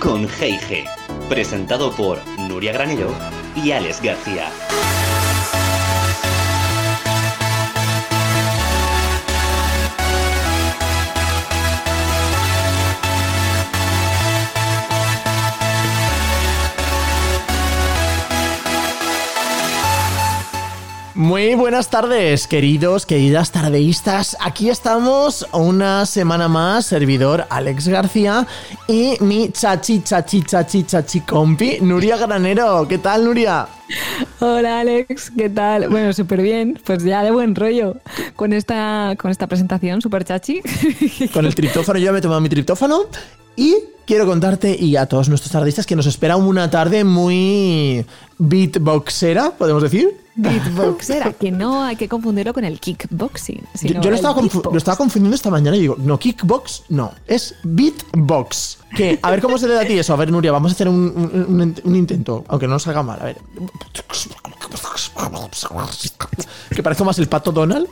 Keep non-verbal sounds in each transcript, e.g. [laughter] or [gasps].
Con G&G, presentado por Nuria Granero y Alex García. Muy buenas tardes, queridos, queridas tardeístas. Aquí estamos una semana más, servidor Alex García y mi chachi, chachi, chachi, chachi compi, Nuria Granero. ¿Qué tal, Nuria? Hola Alex, ¿qué tal? Bueno, súper bien, pues ya de buen rollo con esta, con esta presentación, súper chachi. [laughs] Con el triptófano, yo ya me he tomado mi triptófano y quiero contarte y a todos nuestros tardistas que nos espera una tarde muy beatboxera, podemos decir. Beatboxera, que no hay que confundirlo con el kickboxing. Yo, yo lo, estaba lo, estaba confundiendo esta mañana y digo, no, kickbox, no, es beatbox. Que, a ver cómo se le da a ti eso. A ver, Nuria, vamos a hacer un, un, un intento, aunque no nos salga mal. A ver. Que parece más el pato Donald.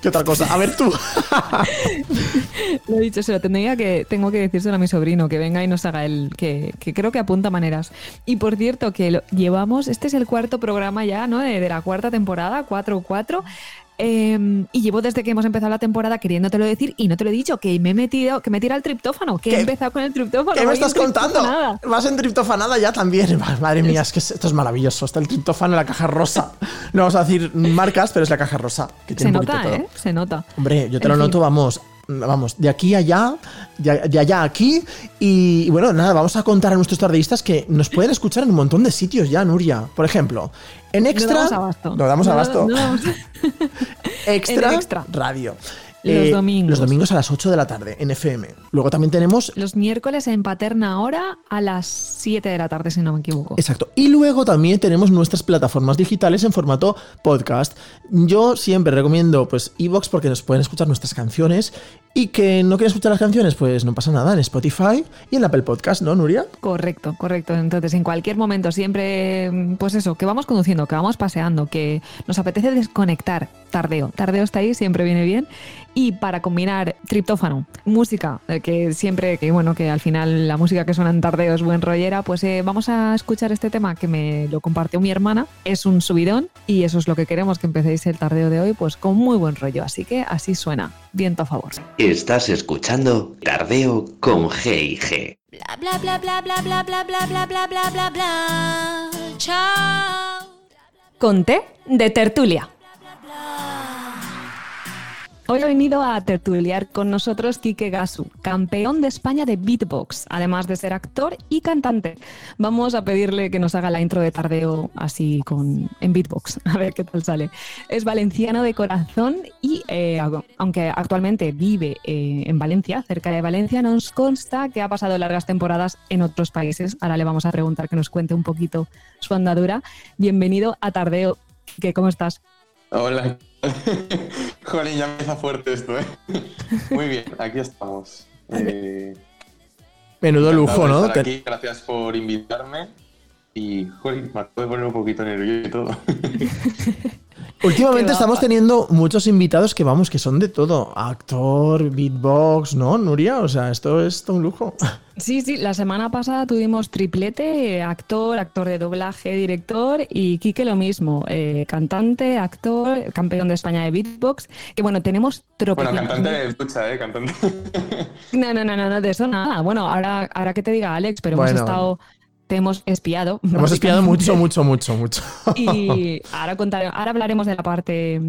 ¿Qué otra cosa? A ver tú. [laughs] lo he dicho, se lo tendría que, tengo que decírselo a mi sobrino, que venga y nos haga el, que, que creo que apunta maneras. Y por cierto, que llevamos, este es el cuarto programa ya, ¿no? De, de la cuarta temporada, 4-4. Eh, y llevo desde que hemos empezado la temporada queriéndotelo decir y no te lo he dicho, que me he metido, que me tira el triptófano, que ¿Qué? he empezado con el triptófano. ¿Qué me estás contando? Vas en triptofanada ya también. [laughs] Madre mía, es que esto es maravilloso. Está el triptófano en la caja rosa. No vamos a decir marcas, pero es la caja rosa. Que Se nota, ¿eh? Se nota. Hombre, yo te en lo fin. noto, vamos, vamos, de aquí a allá, de allá a aquí. Y, y, bueno, nada, vamos a contar a nuestros tardeístas que nos pueden escuchar en un montón de sitios ya, Nuria. Por ejemplo, en Extra. No damos abasto. No damos abasto. No, no [laughs] damos... extra, extra, Radio. Los eh, domingos. Los domingos a las 8 de la tarde en FM. Luego también tenemos. Los miércoles en Paterna Ahora a las 7 de la tarde, si no me equivoco. Exacto. Y luego también tenemos nuestras plataformas digitales en formato podcast. Yo siempre recomiendo, pues, Evox porque nos pueden escuchar nuestras canciones. Y que no quieren escuchar las canciones, pues no pasa nada. En Spotify y en Apple Podcast, ¿no, Nuria? Correcto, correcto. Entonces, en cualquier momento, siempre, pues eso, que vamos conduciendo, que vamos paseando, que nos apetece desconectar. Tardeo. Tardeo está ahí, siempre viene bien. Y para combinar triptófano, música, que siempre, que bueno, que al final la música que suena en tardeo es buen rollera, pues eh, vamos a escuchar este tema que me lo compartió mi hermana. Es un subidón y eso es lo que queremos, que empecéis el tardeo de hoy, pues con muy buen rollo. Así que así suena. Viento a favor. Estás escuchando Tardeo con G y G. Bla bla bla bla bla bla bla bla bla bla bla bla bla. Chao. Con té de tertulia. Hoy ha venido a tertuliar con nosotros Quique Gasu, campeón de España de beatbox, además de ser actor y cantante. Vamos a pedirle que nos haga la intro de tardeo así con en beatbox, [laughs] a ver qué tal sale. Es valenciano de corazón y eh, aunque actualmente vive eh, en Valencia, cerca de Valencia, nos consta que ha pasado largas temporadas en otros países. Ahora le vamos a preguntar que nos cuente un poquito su andadura. Bienvenido a Tardeo. Quique, ¿cómo estás? Hola. [laughs] Jolín, ya empieza fuerte esto, ¿eh? [laughs] Muy bien, aquí estamos. Eh, Menudo lujo, ¿no? Aquí. Gracias por invitarme. Y, jolín, me acabo de poner un poquito nervioso y todo. [laughs] Últimamente estamos teniendo muchos invitados que vamos, que son de todo. Actor, beatbox, ¿no, Nuria? O sea, esto es todo un lujo. [laughs] Sí, sí, la semana pasada tuvimos triplete, actor, actor de doblaje, director y Quique lo mismo, eh, cantante, actor, campeón de España de beatbox, que bueno, tenemos tropas. Bueno, cantante de ducha, ¿eh? Cantante. No, no, no, no, de eso nada. Bueno, ahora, ahora que te diga Alex, pero bueno. hemos estado te hemos espiado. Hemos espiado mucho, mucho, mucho, mucho. Y ahora, contaré, ahora hablaremos de la parte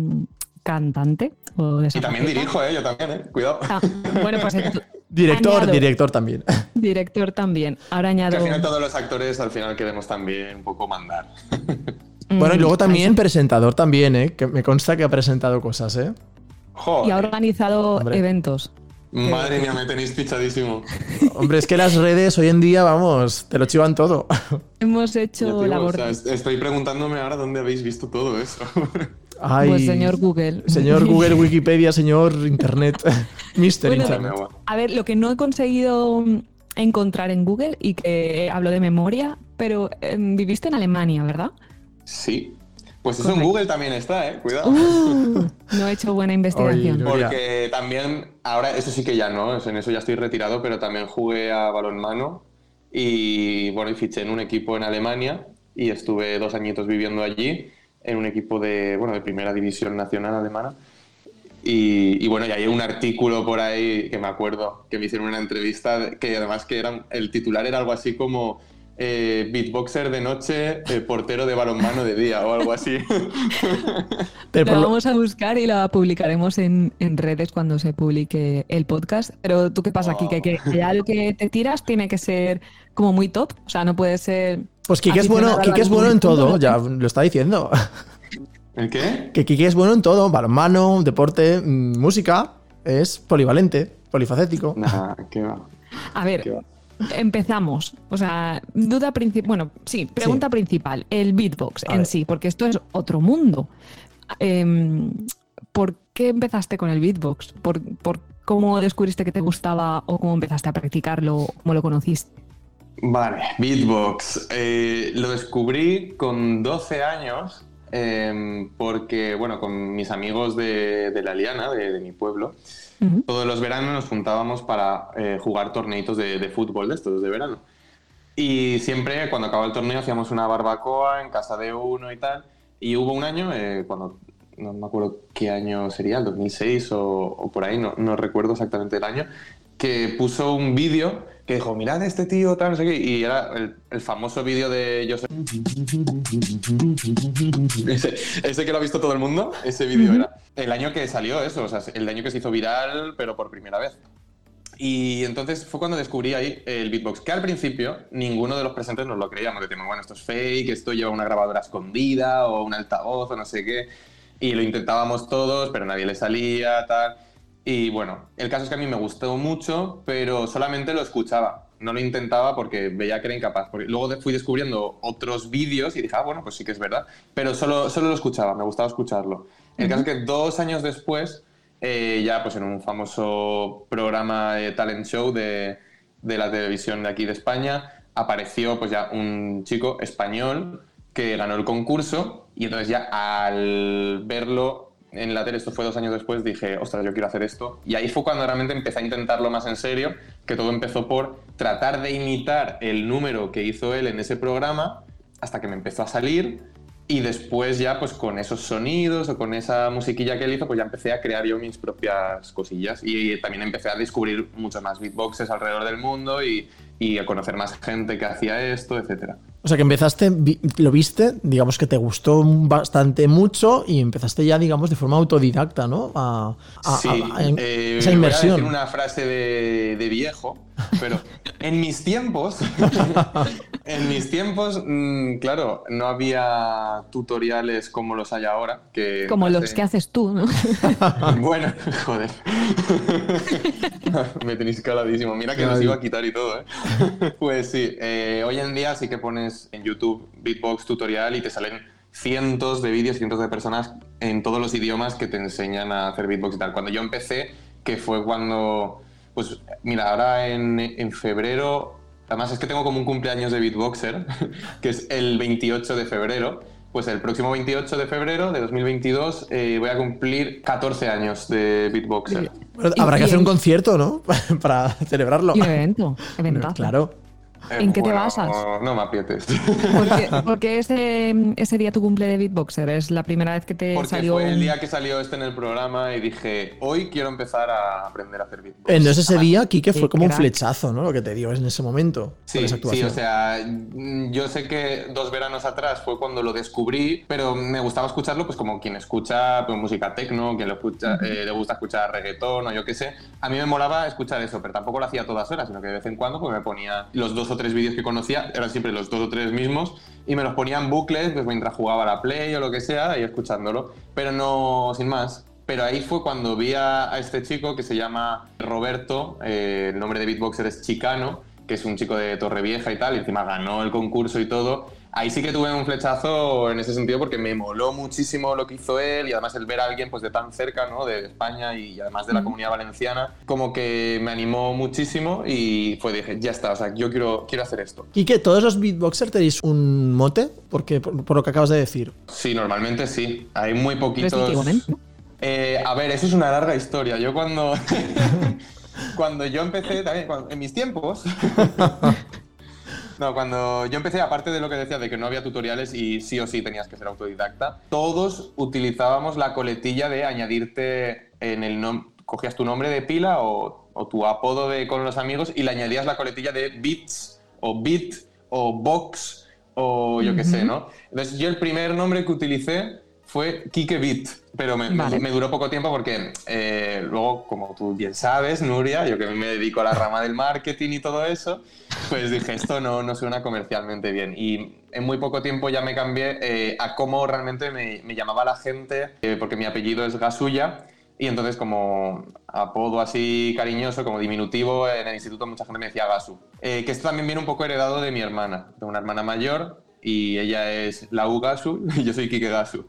cantante. O de y también dirijo, ¿eh? Yo también, ¿eh? Cuidado. Ah, bueno, pues... [laughs] Director, añado, director también. [laughs] Director también. Ahora añado... Que al final todos los actores al final queremos también un poco mandar. [laughs] Bueno, y luego también presentador también, ¿eh? Que me consta que ha presentado cosas, ¿eh? Joder. Y ha organizado Hombre. eventos. Madre mía, me tenéis pichadísimo. [laughs] Hombre, es que las redes hoy en día, vamos, te lo chivan todo. [laughs] Hemos hecho la o sea, Estoy preguntándome ahora dónde habéis visto todo eso. [laughs] Ay, pues señor Google. Señor Google, Wikipedia, señor Internet. Mister bueno, Internet. A ver, lo que no he conseguido encontrar en Google y que hablo de memoria, pero eh, viviste en Alemania, ¿verdad? Sí. Pues eso Correcto. en Google también está, ¿eh? Cuidado. Uh, [laughs] no he hecho buena investigación. Oye, Porque también, ahora, eso sí que ya no, en eso ya estoy retirado, pero también jugué a balonmano Y bueno, y fiché en un equipo en Alemania y estuve dos añitos viviendo allí en un equipo de, bueno, de primera división nacional alemana. Y, y bueno, y hay un artículo por ahí que me acuerdo que me hicieron una entrevista que además que era, el titular era algo así como eh, beatboxer de noche, eh, portero de balonmano de día o algo así. [laughs] Pero lo- vamos a buscar y la publicaremos en, en redes cuando se publique el podcast. Pero tú qué pasa aquí, que, que ya lo que te tiras tiene que ser como muy top. O sea, no puede ser. Pues Quique es bueno, es bueno en todo, ¿no? ya lo está diciendo. ¿El qué? Que Quique es bueno en todo, balonmano, deporte, mm, música, es polivalente, polifacético. Nah, qué va. A qué ver, va. Empezamos. O sea, duda principal. Bueno, sí, pregunta principal. El beatbox A en ver. sí, porque esto es otro mundo. Em, ¿Por qué empezaste con el beatbox? ¿Por, por cómo descubriste que te gustaba o cómo empezaste a practicarlo? ¿Cómo lo conociste? Vale, beatbox. Eh, lo descubrí con 12 años em, porque, bueno, con mis amigos de, de La Liana, de, de mi pueblo, Todos los veranos nos juntábamos para eh, jugar torneitos de, de fútbol de estos de verano. Y siempre cuando acababa el torneo hacíamos una barbacoa en casa de uno y tal. Y hubo un año, eh, cuando no me acuerdo qué año sería, el 2006 o, o por ahí, no, no recuerdo exactamente el año, que puso un vídeo que dijo, mirad este tío, tal, no sé qué, y era el, el famoso vídeo de Joseph... Ese, ese que lo ha visto todo el mundo, ese vídeo era. El año que salió eso, o sea, el año que se hizo viral, pero por primera vez. Y entonces fue cuando descubrí ahí el beatbox, que al principio ninguno de los presentes nos lo creíamos. Decíamos, bueno, esto es fake, esto lleva una grabadora escondida o un altavoz o no sé qué. Y lo intentábamos todos, pero nadie le salía, tal. Y bueno, el caso es que a mí me gustó mucho, pero solamente lo escuchaba. No lo intentaba porque veía que era incapaz. Porque luego fui descubriendo otros vídeos y dije, ah, bueno, pues sí que es verdad. Pero solo, solo lo escuchaba, me gustaba escucharlo. El caso es que dos años después, eh, ya pues en un famoso programa de talent show de, de la televisión de aquí de España, apareció pues ya un chico español que ganó el concurso y entonces ya al verlo en la tele, esto fue dos años después, dije, ostras, yo quiero hacer esto. Y ahí fue cuando realmente empecé a intentarlo más en serio, que todo empezó por tratar de imitar el número que hizo él en ese programa hasta que me empezó a salir y después ya pues con esos sonidos o con esa musiquilla que él hizo pues ya empecé a crear yo mis propias cosillas y también empecé a descubrir muchos más beatboxes alrededor del mundo y, y a conocer más gente que hacía esto, etcétera. O sea que empezaste, lo viste, digamos que te gustó bastante mucho y empezaste ya, digamos, de forma autodidacta, ¿no? A, a- sí, a- a- eh, esa voy a inversión. decir una frase de, de viejo, pero [laughs] en mis tiempos, [laughs] en mis tiempos, mm, claro, no había tutoriales como los hay ahora. Que Como los que haces tú, ¿no? [laughs] Bueno, joder. Me tenéis caladísimo. Mira que los iba a quitar y todo, ¿eh? Pues sí, eh, hoy en día sí que pones en YouTube beatbox tutorial y te salen cientos de vídeos, cientos de personas en todos los idiomas que te enseñan a hacer beatbox y tal. Cuando yo empecé, que fue cuando, pues mira, ahora en, en febrero, además es que tengo como un cumpleaños de beatboxer, [laughs] que es el 28 de febrero. Pues el próximo 28 de febrero de 2022 eh, voy a cumplir 14 años de beatboxer. Bueno, habrá que hacer un concierto, ¿no? [laughs] Para celebrarlo. Y un evento, eventazo. Claro. ¿En qué te basas? No me aprietes. Porque, [laughs] porque ese, ese día tu cumple de beatboxer es la primera vez que te Porque salió. fue el día que salió este en el programa y dije, hoy quiero empezar a aprender a hacer beatbox. Entonces ese día, Kike, fue como un flechazo, ¿no? Lo que te dio en ese momento. Sí, sí, o sea, mm, yo sé que dos veranos atrás fue cuando lo descubrí, pero me gustaba escucharlo pues como quien escucha pues, música techno, quien lo escucha, eh, le gusta escuchar reggaetón o yo qué sé. A mí me molaba escuchar eso, pero tampoco lo hacía todas horas, sino que de vez en cuando pues, me ponía los dos o tres vídeos que conocía, eran siempre los dos o tres mismos, y me los ponía en bucles pues, mientras jugaba la Play o lo que sea, y escuchándolo, pero no sin más. Pero ahí fue cuando vi a, a este chico que se llama Roberto, eh, el nombre de beatboxer es Chicano, que es un chico de Torrevieja y tal, y encima ganó el concurso y todo. Ahí sí que tuve un flechazo en ese sentido porque me moló muchísimo lo que hizo él y además el ver a alguien pues de tan cerca, ¿no? De España y además de la comunidad valenciana, como que me animó muchísimo y fue dije, ya está, o sea, yo quiero, quiero hacer esto. Kike, ¿todos los beatboxers tenéis un mote? Porque, por, por lo que acabas de decir. Sí, normalmente sí. Hay muy poquitos. Eh, a ver, eso es una larga historia. Yo cuando. [laughs] cuando yo empecé, también, cuando- en mis tiempos. No, cuando yo empecé, aparte de lo que decía de que no había tutoriales y sí o sí tenías que ser autodidacta, todos utilizábamos la coletilla de añadirte en el nombre, cogías tu nombre de pila o, o tu apodo de con los amigos y le añadías la coletilla de bits o bit o box o yo qué sé, ¿no? Entonces yo el primer nombre que utilicé fue Kike Bit, pero me, Vale. me duró poco tiempo porque eh, luego, como tú bien sabes, Nuria, yo que me dedico a la rama del marketing y todo eso, pues dije, esto no, no suena comercialmente bien. Y en muy poco tiempo ya me cambié eh, a cómo realmente me, me llamaba la gente, eh, porque mi apellido es Gasulla. Y entonces como apodo así cariñoso, como diminutivo, en el instituto mucha gente me decía Gasu. Eh, que esto también viene un poco heredado de mi hermana. Tengo una hermana mayor y ella es la U Gasu [laughs] y yo soy Kike Gasu.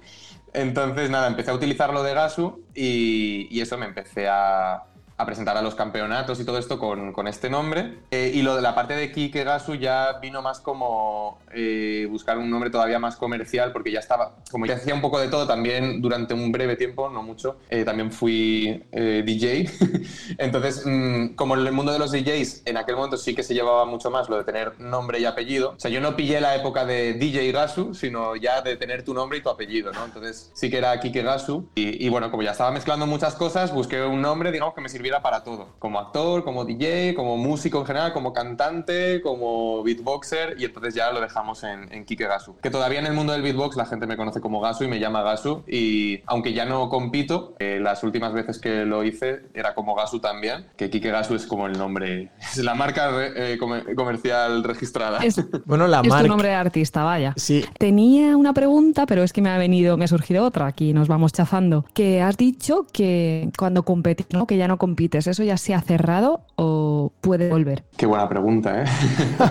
Entonces, nada, empecé a utilizar lo de Gasu y, y eso me empecé a, a presentar a los campeonatos y todo esto con, con este nombre. Eh, y lo de la parte de Kike Gasu ya vino más como eh, buscar un nombre todavía más comercial, porque ya estaba, como ya hacía un poco de todo también durante un breve tiempo, no mucho, eh, también fui eh, DJ. [laughs] Entonces, mm, como en el mundo de los DJs, en aquel momento sí que se llevaba mucho más lo de tener nombre y apellido. O sea, yo no pillé la época de DJ Gasu, sino ya de tener tu nombre y tu apellido, ¿no? Entonces, sí que era Kike Gasu. Y, y bueno, como ya estaba mezclando muchas cosas, busqué un nombre, digamos, que me sirviera para todo. Como actor, como DJ, como músico en general, como cantante, como beatboxer. Y entonces ya lo dejamos en, en Kike Gasu. Que todavía en el mundo del beatbox la gente me conoce como Gasu y me llama Gasu. Y aunque ya no compito, eh, las últimas veces que lo hice era como Gasu también. Que Kike Gasu es como el nombre, [laughs] es la marca eh, comer- comercial registrada. Es, [laughs] Bueno, la es tu nombre de artista, vaya. Sí, Tenía una pregunta, pero es que me ha venido, me ha surgido otra, aquí nos vamos chafando. Que has dicho que cuando competís, ¿no? que ya no ¿eso ya se ha cerrado o puede volver? Qué buena pregunta, ¿eh?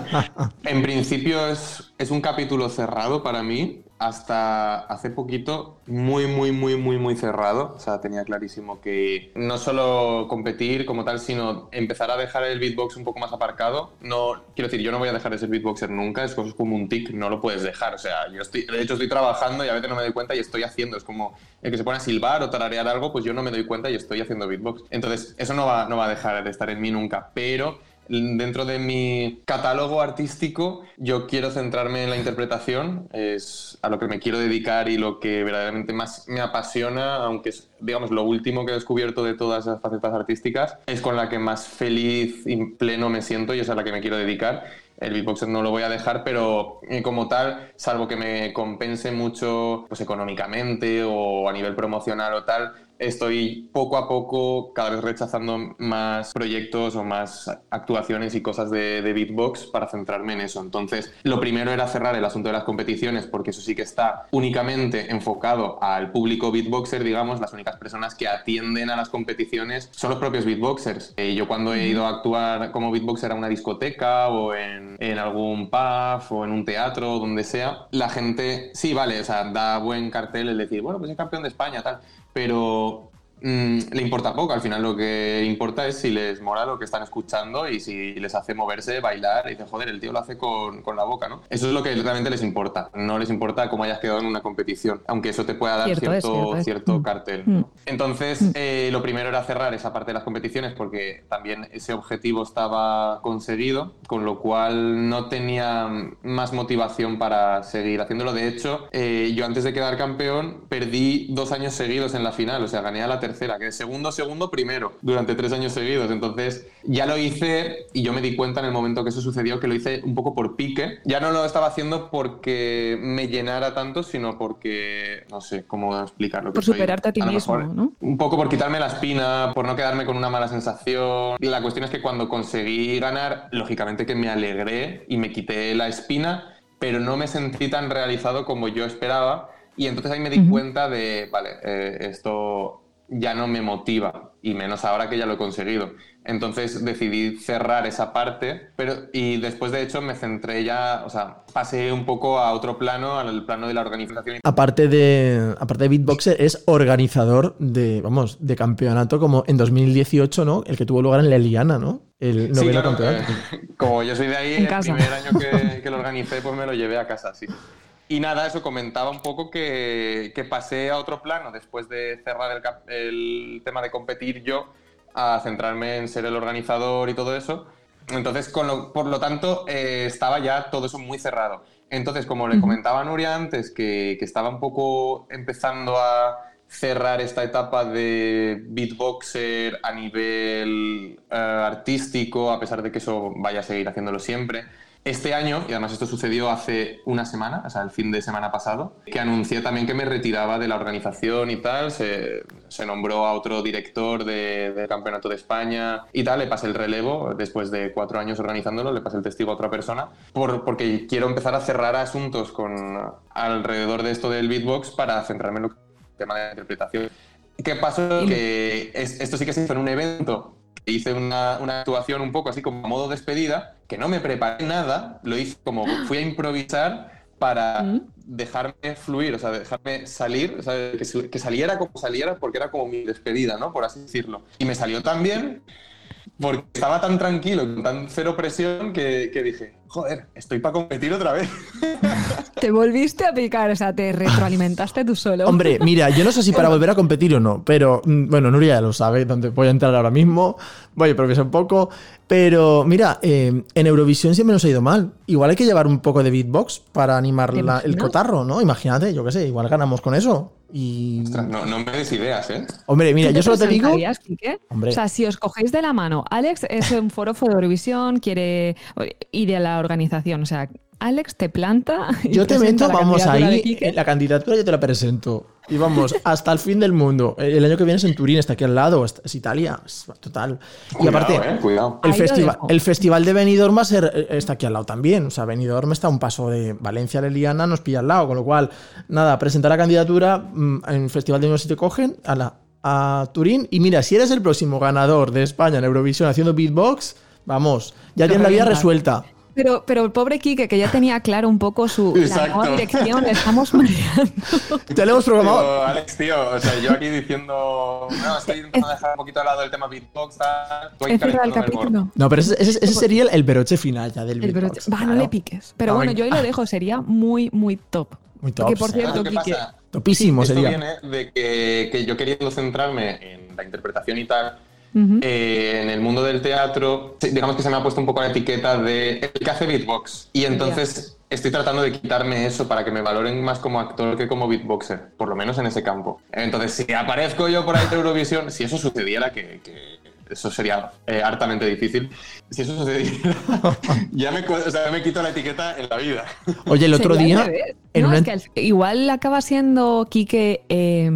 [laughs] en principio es, es un capítulo cerrado para mí. Hasta hace poquito, muy, muy, muy, muy, muy cerrado. O sea, tenía clarísimo que no solo competir como tal, sino empezar a dejar el beatbox un poco más aparcado. No, quiero decir, yo no voy a dejar de ser beatboxer nunca. Es como un tic, no lo puedes dejar. O sea, yo estoy, de hecho estoy trabajando y a veces no me doy cuenta y estoy haciendo. Es como el que se pone a silbar o tararear algo, pues yo no me doy cuenta y estoy haciendo beatbox. Entonces, eso no va, no va a dejar de estar en mí nunca. Pero dentro de mi catálogo artístico yo quiero centrarme en la interpretación, es a lo que me quiero dedicar y lo que verdaderamente más me apasiona, aunque es, digamos, lo último que he descubierto de todas esas facetas artísticas, es con la que más feliz y pleno me siento y es a la que me quiero dedicar. El beatboxer no lo voy a dejar, pero eh, como tal, salvo que me compense mucho pues, económicamente o a nivel promocional o tal, estoy poco a poco cada vez rechazando más proyectos o más actuaciones y cosas de, de beatbox para centrarme en eso. Entonces, lo primero era cerrar el asunto de las competiciones, porque eso sí que está únicamente enfocado al público beatboxer, digamos, las únicas personas que atienden a las competiciones son los propios beatboxers. Eh, yo cuando he ido a actuar como beatboxer a una discoteca o en, en algún pub o en un teatro o donde sea, la gente, sí, vale, o sea, da buen cartel el decir, bueno, pues es campeón de España, tal pero mm, le importa poco. Al final lo que importa es si les mola lo que están escuchando y si les hace moverse, bailar y dicen, joder, el tío lo hace con, con la boca, ¿no? Eso es lo que realmente les importa. No les importa cómo hayas quedado en una competición, aunque eso te pueda dar Cierto es, cierto, cierto es. cierto Mm. cartel. Mm. Entonces, eh, lo primero era cerrar esa parte de las competiciones porque también ese objetivo estaba conseguido, con lo cual no tenía más motivación para seguir haciéndolo. De hecho, eh, yo antes de quedar campeón perdí dos años seguidos en la final, o sea, gané a la tercera, que segundo, segundo, primero, durante tres años seguidos. Entonces, ya lo hice y yo me di cuenta en el momento que eso sucedió que lo hice un poco por pique. Ya no lo estaba haciendo porque me llenara tanto, sino porque, no sé cómo explicarlo. Por soy- superarte a ti lo mismo, mejor ¿no? un poco por quitarme la espina, por no quedarme con una mala sensación. La cuestión es que cuando conseguí ganar, lógicamente que me alegré y me quité la espina, pero no me sentí tan realizado como yo esperaba. Y entonces ahí me di Ujú. cuenta de, vale, eh, esto ya no me motiva, y menos ahora que ya lo he conseguido. Entonces decidí cerrar esa parte, pero y después de hecho me centré ya, o sea, pasé un poco a otro plano, al plano de la organización aparte de, aparte de beatboxer, es organizador de, vamos, de campeonato como en 2018, ¿no? El que tuvo lugar en la Eliana, ¿no? El Sí, noveno claro, campeonato. eh, [laughs] como yo soy de ahí, En el casa. primer año que, que lo organicé, pues me lo llevé a casa, sí. Y nada, eso comentaba un poco que, que pasé a otro plano después de cerrar el, cap- el tema de competir yo, a centrarme en ser el organizador y todo eso. Entonces, con lo- por lo tanto, eh, estaba ya todo eso muy cerrado. Entonces, como le comentaba a Nuria antes, que, que estaba un poco empezando a cerrar esta etapa de beatboxer a nivel eh, artístico, a pesar de que eso vaya a seguir haciéndolo siempre. Este año, y además esto sucedió hace una semana, o sea, el fin de semana pasado, que anuncié también que me retiraba de la organización y tal, se, se nombró a otro director de- del Campeonato de España y tal, le pasé el relevo, después de cuatro años organizándolo, le pasé el testigo a otra persona, por- porque quiero empezar a cerrar asuntos con, alrededor de esto del beatbox para centrarme en que tema de interpretación. ¿Qué pasó? Que es- esto sí que se hizo en un evento. Hice una, una actuación un poco así como a modo despedida, que no me preparé nada, lo hice como [gasps] fui a improvisar para Mm. dejarme fluir, o sea, dejarme salir, o sea, que, saliera como saliera, porque era como mi despedida, ¿no? Por así decirlo. Y me salió tan bien, porque estaba tan tranquilo, con tan cero presión, que, que dije, joder, estoy para competir otra vez. [laughs] Te volviste a picar, o sea, te retroalimentaste tú solo. Hombre, mira, yo no sé si para [laughs] volver a competir o no, pero mm, bueno, Nuria ya lo sabe, donde voy a entrar ahora mismo, voy a improvisar un poco, pero mira, eh, en Eurovisión siempre nos ha ido mal. Igual hay que llevar un poco de beatbox para animar ¿Te la- el cotarro, ¿no? Imagínate, yo qué sé, igual ganamos con eso. Y... Ostras, no, no me des ideas, ¿eh? Hombre, mira, ¿Tú yo solo te digo... Hombre. O sea, si os cogéis de la mano, Alex es un forofo de Eurovisión, quiere y de la organización, o sea, Alex te planta. [laughs] y Yo te meto, vamos ahí, la candidatura yo te la presento. Y vamos, [laughs] hasta el fin del mundo. El año que viene es en Turín, está aquí al lado, es, Italia, es total. y aparte, eh, cuidado. el, festival, el festival de Benidorm va a ser, eh, está aquí al lado también. O sea, Benidorm está a un paso de Valencia, Leliana, nos pilla al lado. Con lo cual, nada, presentar la candidatura mm, en el festival de Benidorm si te cogen a, la, a Turín. Y mira, si eres el próximo ganador de España en Eurovisión haciendo beatbox, vamos, ya tienes la vida resuelta. Pero, pero el pobre Quique, que ya tenía claro un poco su la nueva dirección, le estamos [laughs] mareando. Ya lo hemos programado. Alex, tío, o sea, yo aquí diciendo, no, estoy intentando dejar un poquito al lado el tema beatbox, cerrado el capítulo. No, pero ese, ese- ese sería el, el beroche final ya del El beatbox. Va, no le piques. Pero No, bueno, yo ahí lo dejo, sería muy, muy top. Muy top. Porque, por cierto, ¿Sabes qué Quique, pasa? Topísimo Esto sería. viene de que, que yo queriendo centrarme en la interpretación y tal, Eh, en el mundo del teatro, digamos que se me ha puesto un poco la etiqueta de el que hace beatbox. Y entonces estoy tratando de quitarme eso para que me valoren más como actor que como beatboxer, por lo menos en ese campo. Entonces, si aparezco yo por ahí de Eurovisión, si eso sucediera, que, que eso sería eh, hartamente difícil, si eso sucediera, [laughs] ya me, o sea, me quito la etiqueta en la vida. Oye, el otro día. en No, una es que al- igual acaba siendo Quique. eh,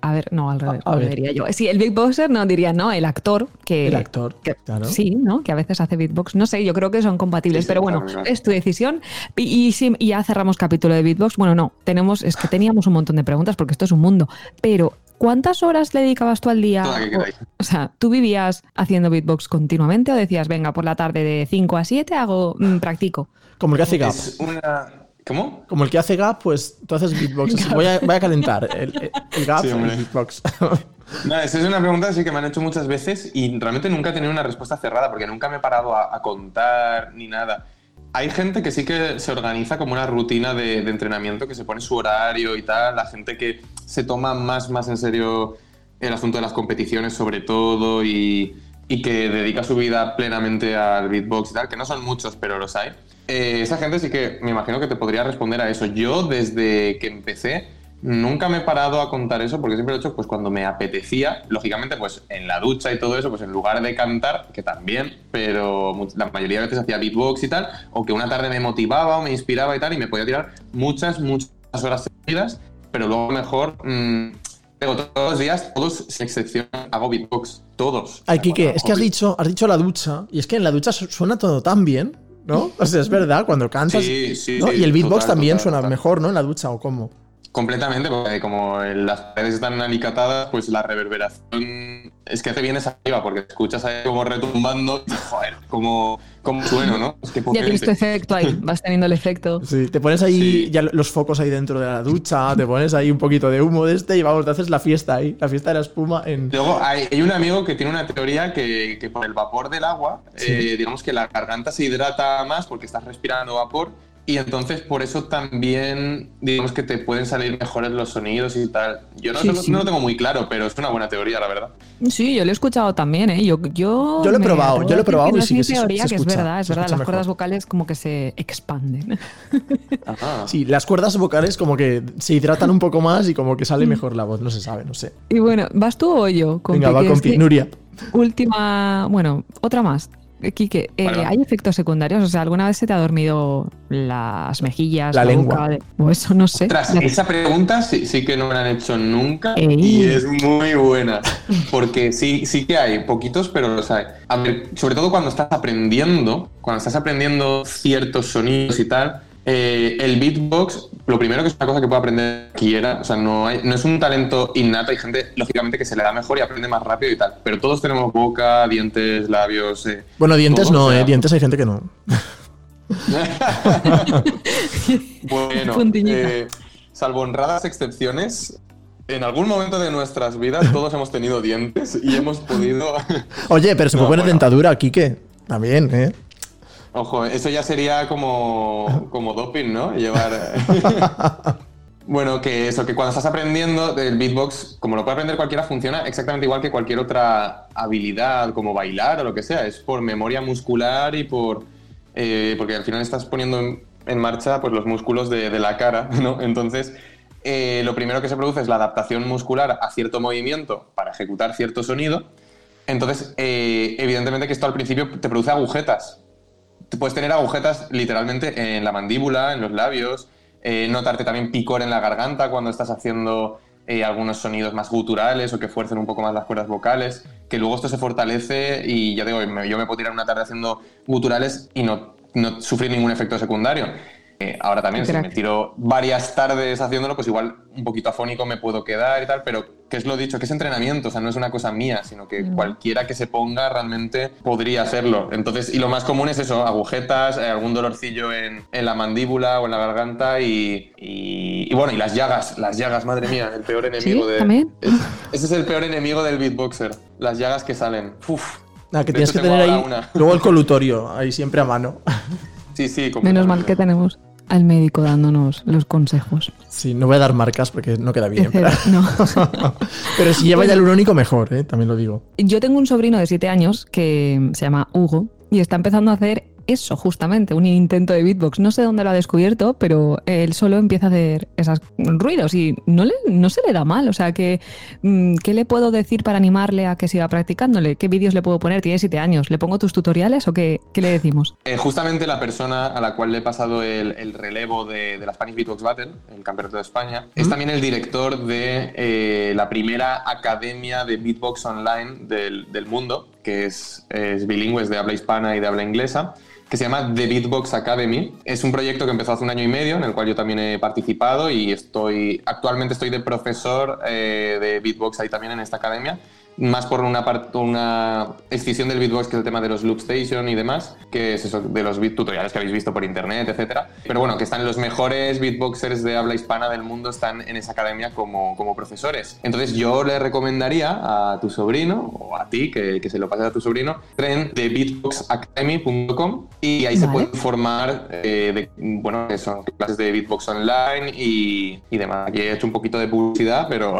a ver, no, al revés, A- a lo ver. diría yo. Sí, el beatboxer no diría, no, el actor que. El actor, que- claro. Sí, ¿no? Que a veces hace beatbox. No sé, yo creo que son compatibles, Sí, sí, pero bueno, claro. es tu decisión. Y, y sí, y ya cerramos capítulo de beatbox. Bueno, no, tenemos, es que teníamos un montón de preguntas porque esto es un mundo. Pero, ¿cuántas horas le dedicabas tú al día? Toda que queráis. O sea, ¿tú vivías haciendo beatbox continuamente o decías, venga, por la tarde de 5 a 7 hago, mm, practico? Como el que hace Gap. Es una... ¿Cómo? Como el que hace Gap, pues tú haces beatbox. Así, Voy a, voy a calentar el, el- Gap Sí, y el beatbox. [laughs] No, esa es una pregunta así que me han hecho muchas veces y realmente nunca he tenido una respuesta cerrada porque nunca me he parado a, a contar ni nada. Hay gente que sí que se organiza como una rutina de, entrenamiento, que se pone su horario y tal, la gente que se toma más, más en serio el asunto de las competiciones sobre todo y, y que dedica su vida plenamente al beatbox y tal, que no son muchos, pero los hay. Eh, esa gente sí que me imagino que te podría responder a eso. Yo desde que empecé Nunca me he parado a contar eso porque siempre lo he hecho pues cuando me apetecía, lógicamente pues en la ducha y todo eso, pues en lugar de cantar, que también, pero la mayoría de veces hacía beatbox y tal, o que una tarde me motivaba o me inspiraba y tal y me podía tirar muchas, muchas horas seguidas, pero luego mejor, mm, digo, todos los días, todos sin excepción, hago beatbox, todos. Ay, Kike, Bueno, es que has dicho, has dicho la ducha, y es que en la ducha su- suena todo tan bien, ¿no? O sea, es verdad, cuando cantas. Sí, sí, ¿no? Y el beatbox total, también total, suena total. mejor, ¿no? En la ducha, ¿o cómo? Completamente, porque como las paredes están alicatadas, pues la reverberación es que te vienes arriba, porque escuchas ahí como retumbando, y, joder, como, como sueno, ¿no? Es que Ya tienes tu potente. efecto ahí, vas teniendo el efecto. Sí, te pones ahí Sí. ya los focos ahí dentro de la ducha, te pones ahí un poquito de humo de este y vamos, te haces la fiesta ahí, la fiesta de la espuma en... Luego hay, hay un amigo que tiene una teoría que, que por el vapor del agua, Sí. eh, digamos que la garganta se hidrata más porque estás respirando vapor y entonces por eso también digamos que te pueden salir mejores los sonidos y tal. Yo no, Sí, sé- sí. no lo tengo muy claro, pero es una buena teoría, la verdad. Sí, yo lo he escuchado también, ¿eh? Yo, yo, Yo lo he probado, yo lo he probado que y no sí es mi teoría, se que es verdad, es verdad. Las cuerdas vocales como que se expanden. [laughs] Ajá. Sí, las cuerdas vocales como que se hidratan un poco más y como que sale mejor la voz, no se sabe, no sé. Y bueno, ¿vas tú o yo? Venga, Compi? va con es que- Nuria. Última, bueno, otra más. Quique, eh. ¿hay efectos secundarios? O sea, ¿alguna vez se te ha dormido las mejillas, La la, lengua. boca? de- O eso, no sé. Ostras, Ya- esa pregunta sí, sí que no me la han hecho nunca Ey. y es muy buena. Porque sí, sí que hay, poquitos, pero los hay. A ver, sobre todo cuando estás aprendiendo, cuando estás aprendiendo ciertos sonidos y tal, eh, el beatbox, lo primero que es una cosa que puede aprender cualquiera, o sea, no, hay, no es un talento innato, hay gente, lógicamente, que se le da mejor y aprende más rápido y tal, pero todos tenemos boca, dientes, labios. eh, Bueno, dientes todo, no, o sea, eh, dientes hay gente que no. [laughs] Bueno, eh, salvo honradas excepciones, en algún momento de nuestras vidas todos hemos tenido dientes y hemos podido... Oye, pero se [laughs] No, puede poner bueno. dentadura aquí, que También, ¿eh? Ojo, eso ya sería como, como doping, ¿no? Llevar... [laughs] Bueno, que eso, que cuando estás aprendiendo el beatbox, como lo puede aprender cualquiera, funciona exactamente igual que cualquier otra habilidad, como bailar o lo que sea. Es por memoria muscular y por. eh, porque al final estás poniendo en, en marcha pues, los músculos de, de la cara, [laughs] ¿no? Entonces, eh, lo primero que se produce es la adaptación muscular a cierto movimiento para ejecutar cierto sonido. Entonces, eh, evidentemente que esto al principio te produce agujetas. Puedes tener agujetas literalmente en la mandíbula, en los labios, eh, notarte también picor en la garganta cuando estás haciendo eh, algunos sonidos más guturales o que fuercen un poco más las cuerdas vocales, que luego esto se fortalece y ya digo, yo me puedo tirar una tarde haciendo guturales y no, no sufrir ningún efecto secundario. Eh, ahora también, si me tiro varias tardes haciéndolo, pues igual un poquito afónico me puedo quedar y tal, pero que es lo dicho, que es entrenamiento, o sea, no es una cosa mía, sino que Mm. cualquiera que se ponga realmente podría hacerlo. Entonces, y lo más común es eso, agujetas, eh, algún dolorcillo en, en la mandíbula o en la garganta y, y- y bueno, y las llagas, las llagas, madre mía, el peor enemigo de... ¿También? Es- ese es el peor enemigo del beatboxer, las llagas que salen. Uf. Ah, que De tienes que tener ahí una. luego el colutorio, ahí siempre a mano. Sí, sí, Menos mal que tenemos al médico dándonos los consejos. Sí, no voy a dar marcas porque no queda bien. Pero, No. [laughs] pero si lleva ya el único, mejor, ¿eh? También lo digo. Yo tengo un sobrino de 7 años que se llama Hugo y está empezando a hacer eso, justamente, un intento de beatbox. No sé dónde lo ha descubierto, pero él solo empieza a hacer esos ruidos y no, le, no se le da mal. O sea, que, mm, ¿qué le puedo decir para animarle a que siga practicándole? ¿Qué vídeos le puedo poner? Tiene 7 años. ¿Le pongo tus tutoriales o qué, qué le decimos? Eh, justamente la persona a la cual le he pasado el, el relevo de, de la Spanish Beatbox Battle, el Campeonato de España, es también el director de eh, la primera academia de beatbox online del, del mundo, que es, es bilingüe, es de habla hispana y de habla inglesa que se llama The Beatbox Academy. Es un proyecto que empezó hace un año y medio, en el cual yo también he participado y estoy actualmente estoy de profesor eh, de beatbox ahí también en esta academia más por una, part- una excisión del beatbox, que es el tema de los loop station y demás, que es eso de los beat tutoriales que habéis visto por internet, etcétera. Pero bueno, que están los mejores beatboxers de habla hispana del mundo están en esa academia como, como profesores. Entonces yo le recomendaría a tu sobrino, o a ti, que, que se lo pases a tu sobrino, entren de beatboxacademy.com y ahí se Vale. pueden formar, eh, de, bueno, que son clases de beatbox online y, y demás. Aquí he hecho un poquito de publicidad, pero,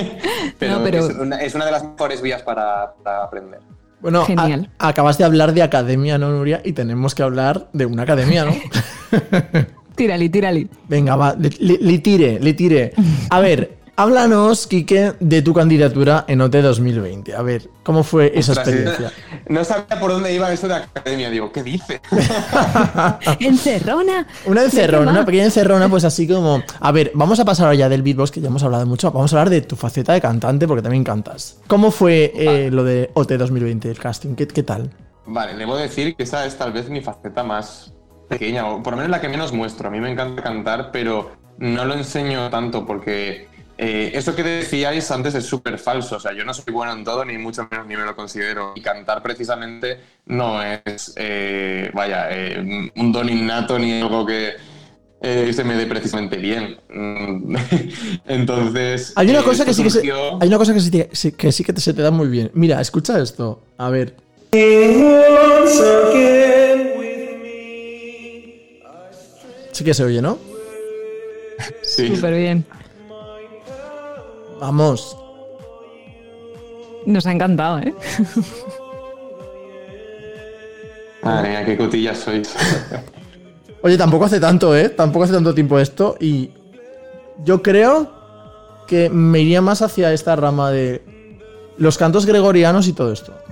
[laughs] pero, No, pero- Es, una, es una de las mejores vías para, para aprender. Bueno, a- acabas de hablar de academia, ¿no, Nuria? Y tenemos que hablar de una academia, ¿no? [laughs] Tírali, tírali. Venga, va, le, le- le tire, le tire. A ver, háblanos, Quique, de tu candidatura en OT 2020. A ver, ¿cómo fue esa Ostras, experiencia? [laughs] No sabía por dónde iba eso de academia. Digo, ¿qué dice? [laughs] ¡Encerrona! Una encerrona, una pequeña encerrona, pues así como. A ver, vamos a pasar ahora ya del beatbox, que ya hemos hablado mucho. Vamos a hablar de tu faceta de cantante, porque también cantas. ¿Cómo fue eh, lo de OT 2020, el casting? ¿Qué, qué tal? Vale, debo decir que esa es tal vez mi faceta más pequeña, o por lo menos la que menos muestro. A mí me encanta cantar, pero no lo enseño tanto porque eh, eso que decíais antes es súper falso. O sea, yo no soy bueno en todo, ni mucho menos ni me lo considero. Y cantar precisamente no es, eh, vaya, eh, un don innato ni algo que eh, se me dé precisamente bien. Mm, [laughs] Entonces. Hay una eh, cosa que sí que, se- hay una cosa que sí, te- sí- que sí que te- se te da muy bien. Mira, escucha esto. A ver. Sí que se oye, ¿no? [laughs] Sí. Súper bien. Vamos. Nos ha encantado, ¿eh? [laughs] Madre mía, qué cotillas sois. Oye, tampoco hace tanto, ¿eh? Tampoco hace tanto tiempo esto y yo creo que me iría más hacia esta rama de los cantos gregorianos y todo esto. [laughs]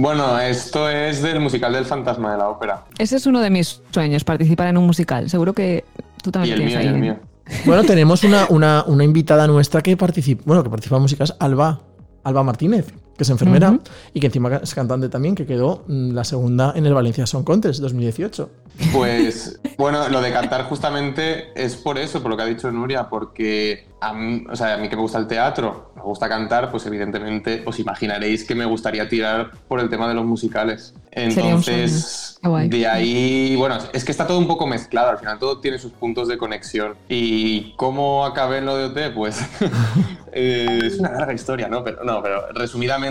Bueno, esto es del musical del fantasma de la ópera. Ese es uno de mis sueños, participar en un musical. Seguro que tú Y también el tienes mío, y ahí. el ¿eh? mío. Bueno, tenemos una, una- una invitada nuestra que participa, bueno, que participa en músicas, Alba, Alba Martínez, que es enfermera Ujú. y que encima es cantante también, que quedó mm, la segunda en el Valencia Song Contest 2018. Pues bueno, lo de cantar justamente es por eso, por lo que ha dicho Nuria, porque a mí, o sea, a mí que me gusta el teatro, me gusta cantar, pues evidentemente os imaginaréis que me gustaría tirar por el tema de los musicales. Entonces, de ahí, bueno, es que está todo un poco mezclado, al final todo tiene sus puntos de conexión. ¿Y cómo acabé en lo de OT? Pues [laughs] eh, es una larga historia, ¿no? Pero, no, pero resumidamente,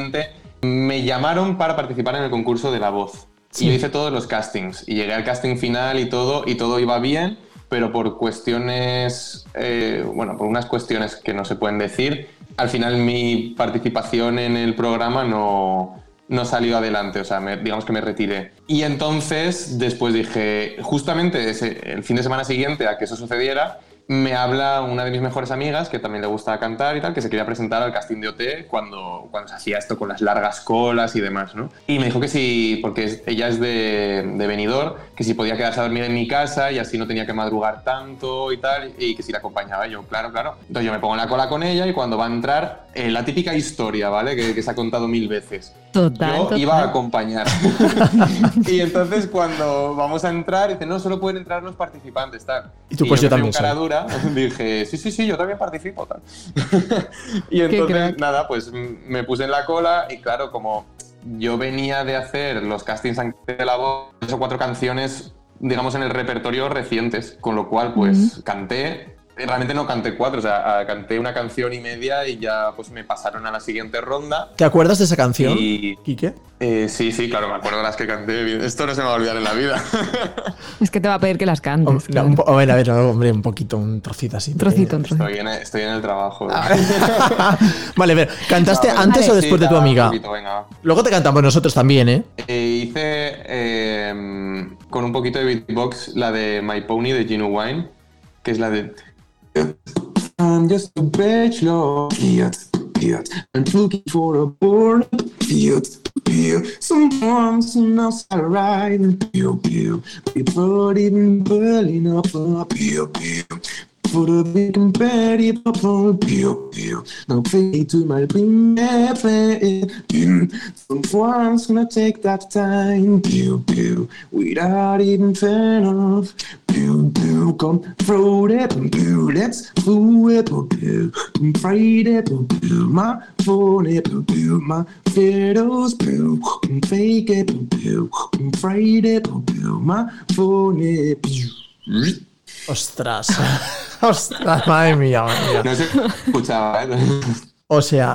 me llamaron para participar en el concurso de La Voz. Sí. Y yo hice todos los castings. Y llegué al casting final y todo, y todo iba bien, pero por cuestiones, eh, bueno, por unas cuestiones que no se pueden decir, al final mi participación en el programa no, no salió adelante, o sea, me- digamos que me retiré. Y entonces, después dije, justamente ese- el fin de semana siguiente a que eso sucediera, me habla una de mis mejores amigas, que también le gusta cantar y tal, que se quería presentar al casting de OT cuando, cuando se hacía esto con las largas colas y demás, ¿no? Y me dijo que sí, porque ella es de, de Benidorm, que si podía quedarse a dormir en mi casa y así no tenía que madrugar tanto y tal, y que si la acompañaba. Yo, claro, claro. Entonces yo me pongo en la cola con ella y cuando va a entrar, eh, la típica historia, ¿vale? Que se ha contado mil veces. Total, Yo total. iba a acompañar. [laughs] y entonces cuando vamos a entrar, dice, no, solo pueden entrar los participantes, tal. Y tú, pues, yo también cara soy. dura, [laughs] dije, sí, sí, sí, yo también participo, tal. [laughs] y entonces, nada, pues me puse en la cola y claro, como yo venía de hacer los castings de la voz, tres o cuatro canciones, digamos, en el repertorio recientes, con lo cual, pues, canté. Realmente no canté cuatro, o sea, a- canté una canción y media y ya pues me pasaron a la siguiente ronda. ¿Te acuerdas de esa canción, Y Quique? eh, sí, sí, claro, me acuerdo de las que canté. Esto no se me va a olvidar en la vida. [laughs] Es que te va a pedir que las cantes. No, a ver, a ver, hombre, un poquito, un trocito así. Trocito, un trocito. Estoy en, estoy en el trabajo. [laughs] vale, a ver, ¿cantaste Vale. antes o Vale. después de tu nada, un amiga? poquito, venga. Luego te cantamos nosotros también, ¿eh? Eh, hice eh, con un poquito de beatbox la de My Pony de Gino Wine, que es la de. I'm just a bachelor. Idiot, idiot. I'm looking for a board. Idiot, idiot. Someone's not right. Pew, pew. People didn't burn Voor de competitive pop van Pio Pio. Now play to my premier fan. Some one's gonna take that time. Pio Pio. Without even fan of. Pio Pio. Come throw that. Pio. Let's fool it. I'm afraid it. Pio. My phone it. Pio. My fiddles. Pio. Fake it. I'm afraid it. Pio. My phone it. Pio. Ostras. [laughs] Ostras, madre mía, madre mía. No se escuchaba, ¿eh? [laughs] O sea,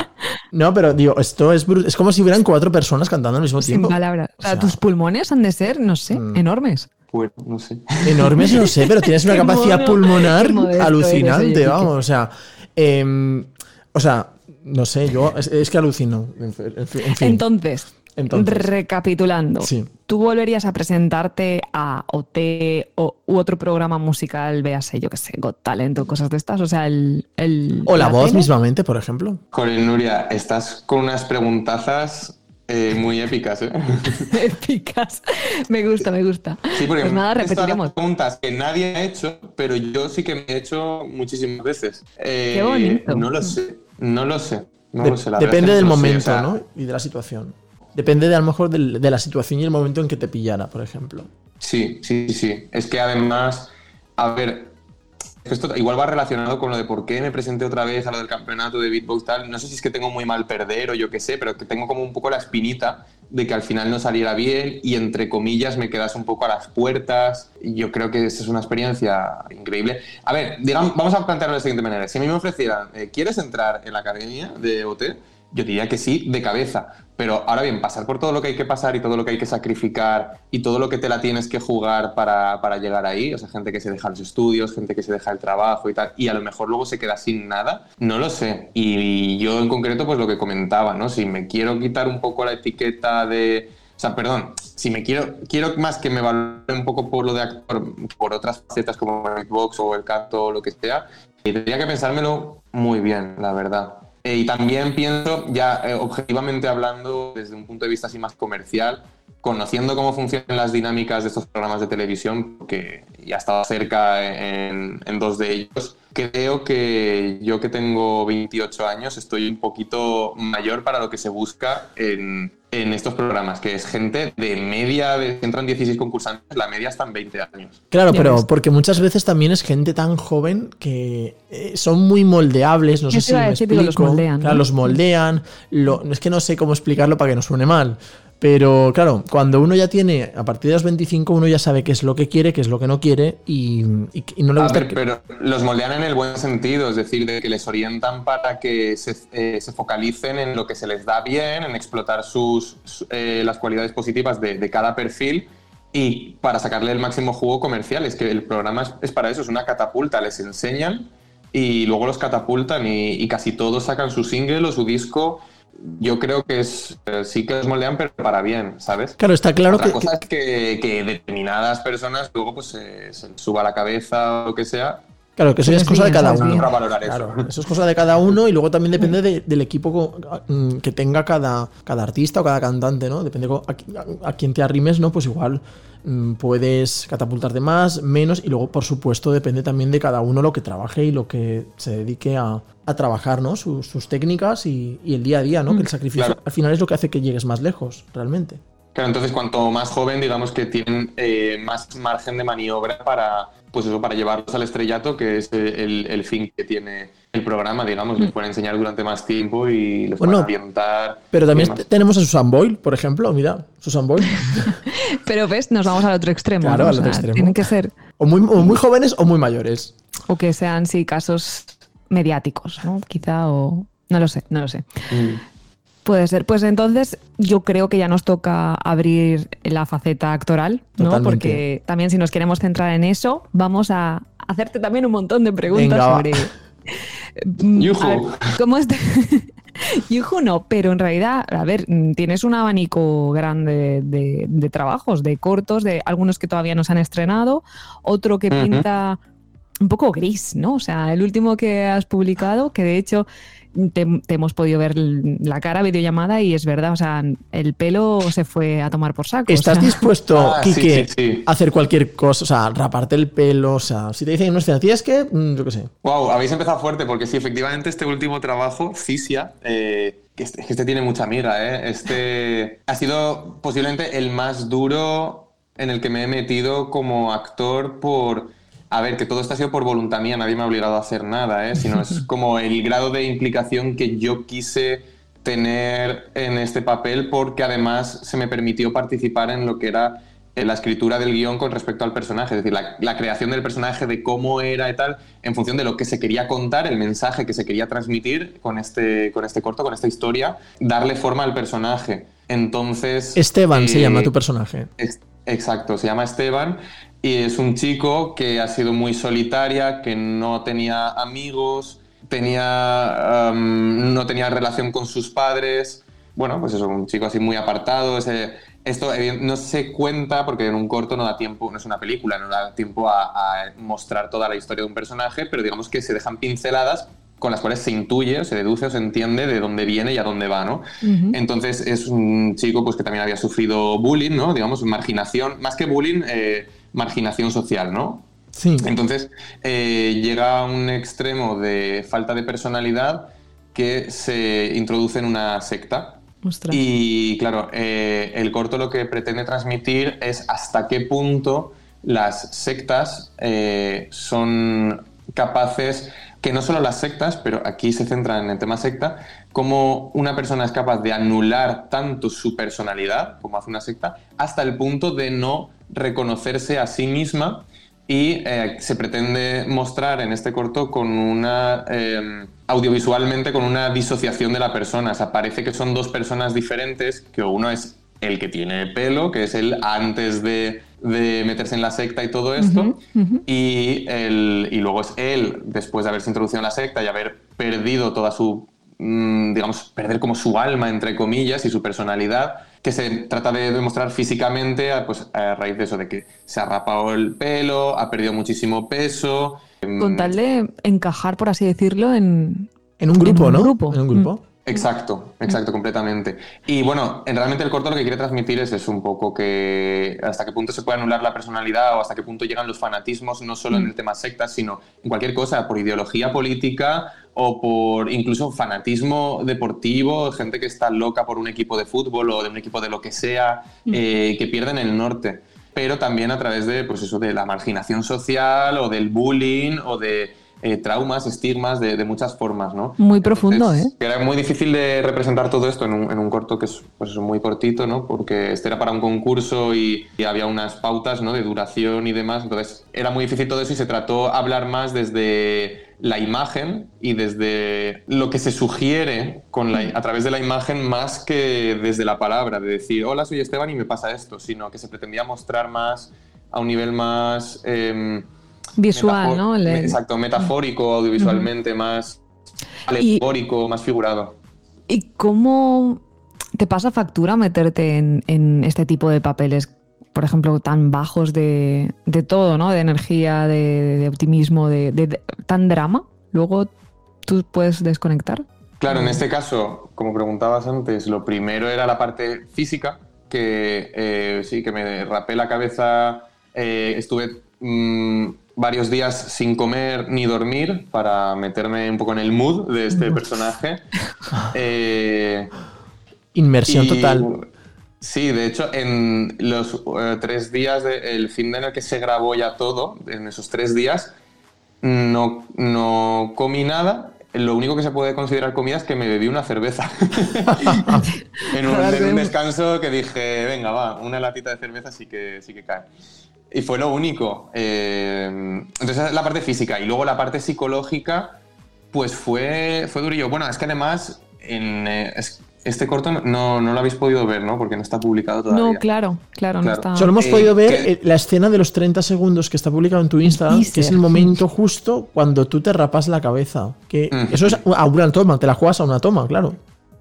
no, pero digo, esto es Es como si hubieran cuatro personas cantando al mismo Sin tiempo. palabras. O sea, O sea, tus pulmones han de ser, no sé, Mm. enormes. Bueno, no sé. Enormes, no sé, pero tienes una [laughs] capacidad mono, pulmonar eres, alucinante, vamos. O sea, em, o sea, no sé, yo es, es que alucino. En, fin- en fin. Entonces, Entonces. recapitulando, Sí. ¿tú volverías a presentarte a OT o, u otro programa musical, véase, yo qué sé, Got Talent o cosas de estas? O sea, el... el O la voz tele? mismamente, por ejemplo. Joder, Nuria, estás con unas preguntazas eh, muy épicas, ¿eh? [laughs] Épicas. me gusta, me gusta. Sí, porque pues nada, repetiremos. preguntas que nadie ha hecho, pero yo sí que me he hecho muchísimas veces. Eh, Qué bonito. No lo sé, no lo sé. No De- lo sé la depende del no lo sé, o momento, sea, ¿no? Y de la situación. Depende de a lo mejor del- de la situación y el momento en que te pillara, por ejemplo. Sí, sí, sí. Es que además, a ver, esto igual va relacionado con lo de por qué me presenté otra vez a lo del campeonato de beatbox tal. No sé si es que tengo muy mal perder o yo qué sé, pero que tengo como un poco la espinita de que al final no saliera bien y entre comillas me quedas un poco a las puertas. Yo creo que esa es una experiencia increíble. A ver, digamos, vamos a plantearlo de la siguiente manera. Si a mí me ofrecieran, eh, ¿quieres entrar en la academia de OT? Yo diría que sí, de cabeza. Pero ahora bien, pasar por todo lo que hay que pasar y todo lo que hay que sacrificar y todo lo que te la tienes que jugar para, para llegar ahí, o sea, gente que se deja los estudios, gente que se deja el trabajo y tal, y a lo mejor luego se queda sin nada, no lo sé. Y yo en concreto, pues lo que comentaba, ¿no? Si me quiero quitar un poco la etiqueta de... O sea, perdón, si me quiero, quiero más que me valore un poco por lo de actor, por otras facetas como el box o el canto o lo que sea, tendría que pensármelo muy bien, la verdad. Eh, y también pienso, ya eh, objetivamente hablando, desde un punto de vista así más comercial, conociendo cómo funcionan las dinámicas de estos programas de televisión, porque ya he estado cerca en, en dos de ellos, creo que yo que tengo 28 años estoy un poquito mayor para lo que se busca en, en estos programas, que es gente de media, de, entran 16 concursantes, la media están 20 años. Claro, pero ves. porque muchas veces también es gente tan joven que eh, son muy moldeables, no sé si me digo, los explico. moldean, Claro, ¿no? los moldean. lo- es que no sé cómo explicarlo para que no suene mal. Pero claro, cuando uno ya tiene, a partir de los 25, uno ya sabe qué es lo que quiere, qué es lo que no quiere y, y- y no le A gusta. ver, que- pero los moldean en el buen sentido, es decir, de que les orientan para que se, eh, se focalicen en lo que se les da bien, en explotar sus, su- eh, las cualidades positivas de, de cada perfil y para sacarle el máximo jugo comercial. Es que el programa es, es para eso, es una catapulta, les enseñan y luego los catapultan y, y casi todos sacan su single o su disco. Yo creo que es eh, sí que los moldean, pero para bien, ¿sabes? Claro, está claro Otra que, cosa es que, que determinadas personas luego pues se, se suba la cabeza o lo que sea. Claro, que eso ya es cosa de cada uno. Eso. Claro, eso es cosa de cada uno y luego también depende de- del equipo mm, que tenga cada, cada artista o cada cantante, ¿no? Depende a, a- a quién te arrimes, ¿no? Pues igual mm, puedes catapultarte más, menos y luego, por supuesto, depende también de cada uno lo que trabaje y lo que se dedique a, a trabajar, ¿no? Sus, sus técnicas y, y el día a día, ¿no? Que el sacrificio Claro. al final es lo que hace que llegues más lejos, realmente. Claro, entonces cuanto más joven, digamos que tienen eh, más margen de maniobra para, pues eso, para llevarlos al estrellato, que es eh, el, el fin que tiene el programa, digamos, les pueden enseñar durante más tiempo y les Bueno, pueden orientar. Pero también tenemos a Susan Boyle, por ejemplo, mira, Susan Boyle. [laughs] Pero ves, nos vamos al otro extremo. Claro, ¿no? al O otro sea, extremo. Tienen que ser, O muy, o muy jóvenes o muy mayores. o que sean, sí, casos mediáticos, ¿no? Quizá, o. No lo sé, no lo sé. Mm. Puede ser. Pues entonces yo creo que ya nos toca abrir la faceta actoral, ¿no? Totalmente. Porque también si nos queremos centrar en eso, vamos a hacerte también un montón de preguntas Venga, sobre... [laughs] Mm, a ver, ¿Cómo es? [laughs] Yujú no, pero en realidad, a ver, mm, tienes un abanico grande de, de trabajos, de cortos, de algunos que todavía no se han estrenado, otro que pinta un poco gris, ¿no? O sea, el último que has publicado, que de hecho te, te hemos podido ver la cara videollamada y es verdad, o sea, el pelo se fue a tomar por saco. o ¿Estás sea. dispuesto, [laughs] Ah, sí, Quique, sí, sí. a hacer cualquier cosa? O sea, raparte el pelo, o sea, si te dicen en una escena, tienes que, mm, yo qué sé. Wow, habéis empezado fuerte porque sí, efectivamente este último trabajo, Cisia, eh, que este, que este tiene mucha amiga, ¿eh? Este ha sido posiblemente el más duro en el que me he metido como actor por... A ver, que todo esto ha sido por voluntad mía, nadie me ha obligado a hacer nada, ¿eh? Sino es [laughs] como el grado de implicación que yo quise tener en este papel porque además se me permitió participar en lo que era eh, la escritura del guion con respecto al personaje, es decir, la, la creación del personaje, de cómo era y tal, en función de lo que se quería contar, el mensaje que se quería transmitir con este, con este corto, con esta historia, darle forma al personaje. Entonces... Esteban se eh, llama tu personaje. Ex- Exacto, se llama Esteban y es un chico que ha sido muy solitaria, que no tenía amigos, tenía, um, no tenía relación con sus padres. Bueno, pues eso, un chico así muy apartado. Ese, esto no se cuenta porque en un corto no da tiempo, no es una película, no da tiempo a, a mostrar toda la historia de un personaje, pero digamos que se dejan pinceladas con las cuales se intuye, o se deduce o se entiende de dónde viene y a dónde va, ¿no? Entonces es un chico pues, que también había sufrido bullying, ¿no? Digamos, marginación, más que bullying, eh, marginación social, ¿no? Sí. Entonces eh, llega a un extremo de falta de personalidad que se introduce en una secta. Ostras. Y claro, eh, el corto lo que pretende transmitir es hasta qué punto las sectas eh, son capaces, que no solo las sectas, pero aquí se centra en el tema secta, cómo una persona es capaz de anular tanto su personalidad, como hace una secta, hasta el punto de no reconocerse a sí misma y eh, se pretende mostrar en este corto con una eh, audiovisualmente con una disociación de la persona. O sea, parece que son dos personas diferentes, que uno es el que tiene pelo, que es él antes de, de meterse en la secta y todo esto, y, el, y luego es él después de haberse introducido en la secta y haber perdido toda su, mm, digamos, perder como su alma, entre comillas, y su personalidad, que se trata de demostrar físicamente a, pues, a raíz de eso, de que se ha rapado el pelo, ha perdido muchísimo peso. Con tal de encajar, por así decirlo, en, En un grupo, un ¿no? grupo. En un grupo. Exacto, exacto, completamente. Y bueno, en- realmente el corto lo que quiere transmitir es eso, un poco que hasta qué punto se puede anular la personalidad o hasta qué punto llegan los fanatismos, no solo en el tema sectas, sino en cualquier cosa, por ideología política o por incluso fanatismo deportivo, gente que está loca por un equipo de fútbol o de un equipo de lo que sea, eh, que pierden el norte. Pero también a través de, pues eso, de la marginación social o del bullying o de eh, traumas, estigmas de, de muchas formas, ¿no? Muy profundo, ¿eh? Era muy difícil de representar todo esto en un, en un corto que es pues muy cortito, ¿no? Porque este era para un concurso y, y había unas pautas, ¿no? De duración y demás. Entonces era muy difícil todo eso y se trató hablar más desde la imagen y desde lo que se sugiere con la, a través de la imagen más que desde la palabra, de decir, hola, soy Esteban y me pasa esto, sino que se pretendía mostrar más a un nivel más... em, Visual, ¿no? Exacto, metafórico, audiovisualmente, más alegórico, más figurado. ¿Y cómo te pasa factura meterte en, en este tipo de papeles, por ejemplo, tan bajos de, de todo, ¿no? De energía, de, de optimismo, de, de- de- tan drama? Luego tú puedes desconectar. Claro, en este caso, como preguntabas antes, lo primero era la parte física, que eh, sí, que me rapé la cabeza, eh, estuve mm, varios días sin comer ni dormir para meterme un poco en el mood de este personaje. [laughs] Eh, Inmersión Y- total. Sí, de hecho, en los eh, tres días, de- el fin de en el que se grabó ya todo, en esos tres días, no, no comí nada. Lo único que se puede considerar comida es que me bebí una cerveza. [laughs] en, un, en un descanso que dije, venga, va, una latita de cerveza sí que, sí que cae. Y fue lo único. Eh, entonces, la parte física. Y luego la parte psicológica, pues fue, fue durillo. Bueno, es que además, en, eh, es- este corto no, no lo habéis podido ver, ¿no? Porque no está publicado todavía. No, claro, claro, no está. Solo hemos Eh, podido ver que- la escena de los 30 segundos que está publicado en tu Instagram, que es el momento justo cuando tú te rapas la cabeza. Que eso es a una toma, te la juegas a una toma, claro.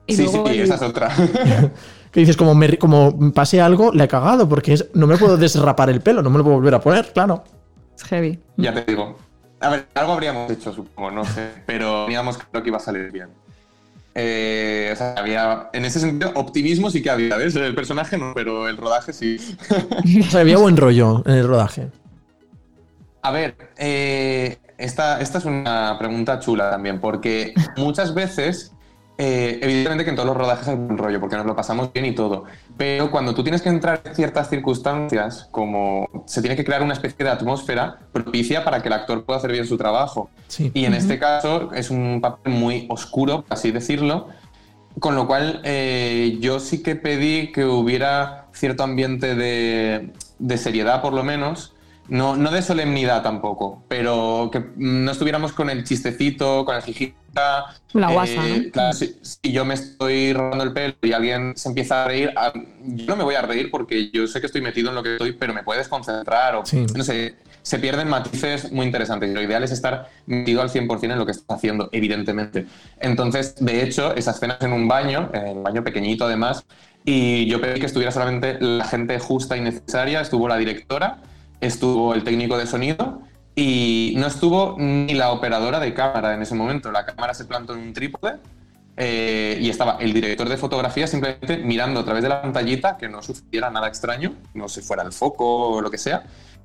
Y sí, luego sí, el- esa es otra. [laughs] Que dices, como, me, como pase algo, le he cagado, porque es, no me puedo desrapar el pelo, no me lo puedo volver a poner, claro. Es heavy. ya te digo. A ver, algo habríamos hecho, supongo, no sé. Pero teníamos claro que iba a salir bien. Eh, o sea, había, en ese sentido, optimismo sí que había, ¿ves? El personaje no, pero el rodaje sí. [laughs] O sea, había buen rollo en el rodaje. A ver, eh, esta, esta es una pregunta chula también, porque muchas veces, eh, evidentemente que en todos los rodajes hay un rollo, porque nos lo pasamos bien y todo, pero cuando tú tienes que entrar en ciertas circunstancias, como se tiene que crear una especie de atmósfera propicia para que el actor pueda hacer bien su trabajo. Sí. Y en este caso es un papel muy oscuro, por así decirlo, con lo cual eh, yo sí que pedí que hubiera cierto ambiente de, de seriedad, por lo menos. No, no de solemnidad tampoco, pero que no estuviéramos con el chistecito, con el jijita. La guasa, ¿no? Claro, si, si yo me estoy robando el pelo y alguien se empieza a reír, a- yo no me voy a reír porque yo sé que estoy metido en lo que estoy, pero me puedes concentrar o Sí. no sé, se pierden matices muy interesantes. Lo ideal es estar metido al 100% en lo que estás haciendo, evidentemente. Entonces, de hecho, esa escena es en un baño, en un baño pequeñito además, y yo pedí que estuviera solamente la gente justa y necesaria. Estuvo la directora, estuvo el técnico de sonido y no estuvo ni la operadora de cámara en ese momento. La cámara se plantó en un trípode eh, y estaba el director de fotografía simplemente mirando a través de la pantallita que no sucediera nada extraño, no se fuera el foco o lo que sea.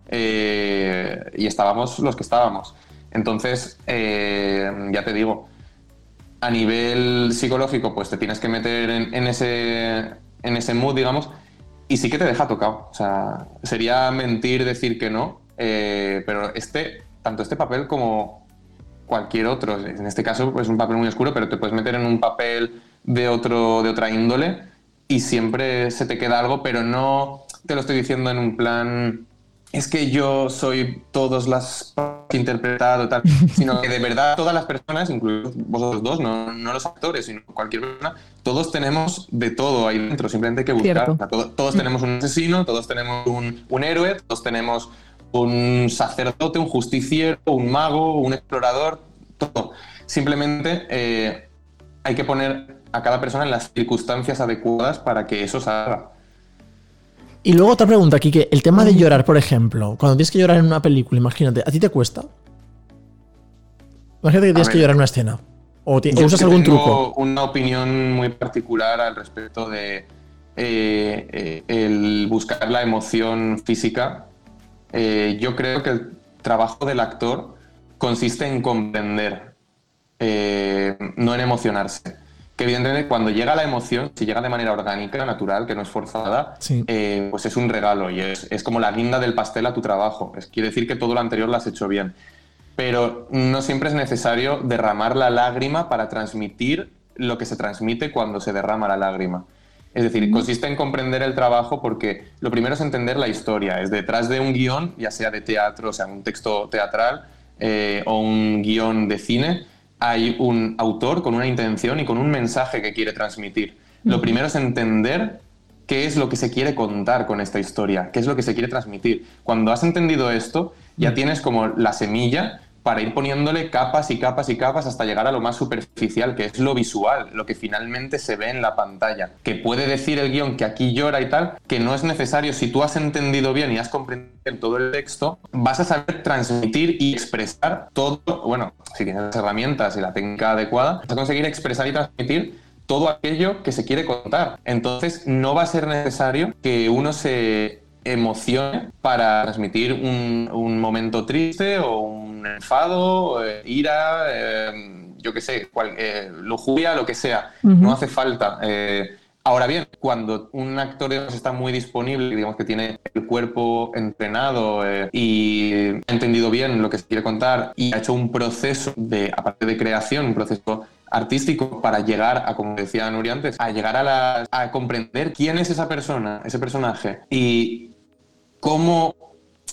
eh, y estábamos los que estábamos. Entonces, eh, ya te digo, a nivel psicológico, pues te tienes que meter en, en ese, en ese mood, digamos, y sí que te deja tocado. O sea, sería mentir decir que no, eh, pero este, tanto este papel como cualquier otro, en este caso pues, es un papel muy oscuro, pero te puedes meter en un papel de, otro, de otra índole y siempre se te queda algo, pero no te lo estoy diciendo en un plan es que yo soy todas las que he interpretado, tal, [laughs] sino que de verdad todas las personas, incluidos vosotros dos, no, no los actores, sino cualquier persona, todos tenemos de todo ahí dentro, simplemente hay que buscar. Cierto. O sea, todo- todos tenemos un asesino, todos tenemos un, un héroe, todos tenemos un sacerdote, un justiciero, un mago, un explorador, todo. Simplemente eh, hay que poner a cada persona en las circunstancias adecuadas para que eso salga. Y luego otra pregunta, Kike. El tema de llorar, por ejemplo. Cuando tienes que llorar en una película, imagínate, ¿a ti te cuesta? Imagínate que tienes que llorar en una escena. O, es usas algún tengo truco. una opinión muy particular al respecto de eh, eh, el buscar la emoción física. Eh, yo creo que el trabajo del actor consiste en comprender, eh, no en emocionarse. Que evidentemente cuando llega la emoción, si llega de manera orgánica, natural, que no es forzada, Sí. eh, pues es un regalo y es, es como la guinda del pastel a tu trabajo. Es, quiere decir que todo lo anterior lo has hecho bien. Pero no siempre es necesario derramar la lágrima para transmitir lo que se transmite cuando se derrama la lágrima. Es decir, consiste en comprender el trabajo porque lo primero es entender la historia. Es detrás de un guion, ya sea de teatro, o sea, un texto teatral eh, o un guion de cine, hay un autor con una intención y con un mensaje que quiere transmitir. Lo primero es entender qué es lo que se quiere contar con esta historia, qué es lo que se quiere transmitir. Cuando has entendido esto, ya tienes como la semilla para ir poniéndole capas y capas y capas hasta llegar a lo más superficial, que es lo visual, lo que finalmente se ve en la pantalla. Que puede decir el guion que aquí llora y tal, que no es necesario, si tú has entendido bien y has comprendido todo el texto, vas a saber transmitir y expresar todo, bueno, si tienes las herramientas y la técnica adecuada, vas a conseguir expresar y transmitir todo aquello que se quiere contar. Entonces, no va a ser necesario que uno se emocione para transmitir un, un momento triste o un enfado, eh, ira, eh, yo qué sé, cual- eh, lujuria, lo que sea. No hace falta. eh, Ahora bien, cuando un actor está muy disponible, digamos que tiene el cuerpo entrenado eh, y ha entendido bien lo que se quiere contar y ha hecho un proceso de, aparte de creación, un proceso artístico para llegar a, como decía Nuria antes, a llegar a, la- a comprender quién es esa persona, ese personaje y cómo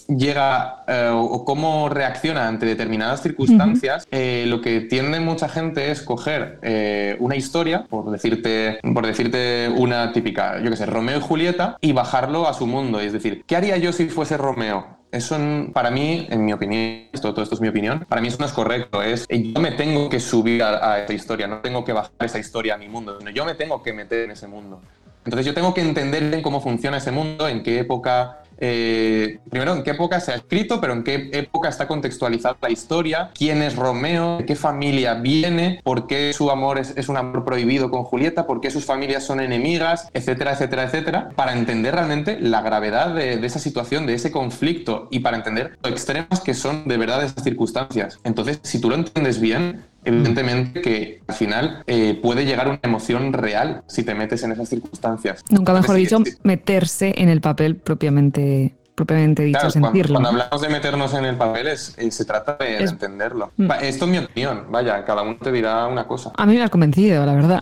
llega eh, o cómo reacciona ante determinadas circunstancias, eh, lo que tiende mucha gente es coger eh, una historia, por decirte, por decirte una típica, yo qué sé, Romeo y Julieta, y bajarlo a su mundo. Es decir, ¿qué haría yo si fuese Romeo? Eso para mí, en mi opinión, esto, todo esto es mi opinión, para mí eso no es correcto. Es yo me tengo que subir a, a esa historia, no tengo que bajar esa historia a mi mundo, sino yo me tengo que meter en ese mundo. Entonces yo tengo que entender cómo funciona ese mundo, en qué época, eh, primero en qué época se ha escrito, pero en qué época está contextualizada la historia, quién es Romeo, de qué familia viene, por qué su amor es, un amor prohibido con Julieta, por qué sus familias son enemigas, etcétera, etcétera, etcétera, para entender realmente la gravedad de, de esa situación, de ese conflicto y para entender lo extremos que son de verdad esas circunstancias. Entonces, si tú lo entiendes bien, evidentemente que al final eh, puede llegar una emoción real si te metes en esas circunstancias. Nunca mejor Entonces, dicho, sí, sí. meterse en el papel propiamente, propiamente dicho, Claro, sentirlo. cuando hablamos de meternos en el papel es, eh, se trata de, Es- entenderlo. Mm. Esto es mi opinión, vaya, cada uno te dirá una cosa. A mí me has convencido, la verdad.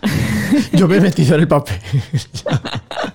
Yo me he metido en el papel. [laughs]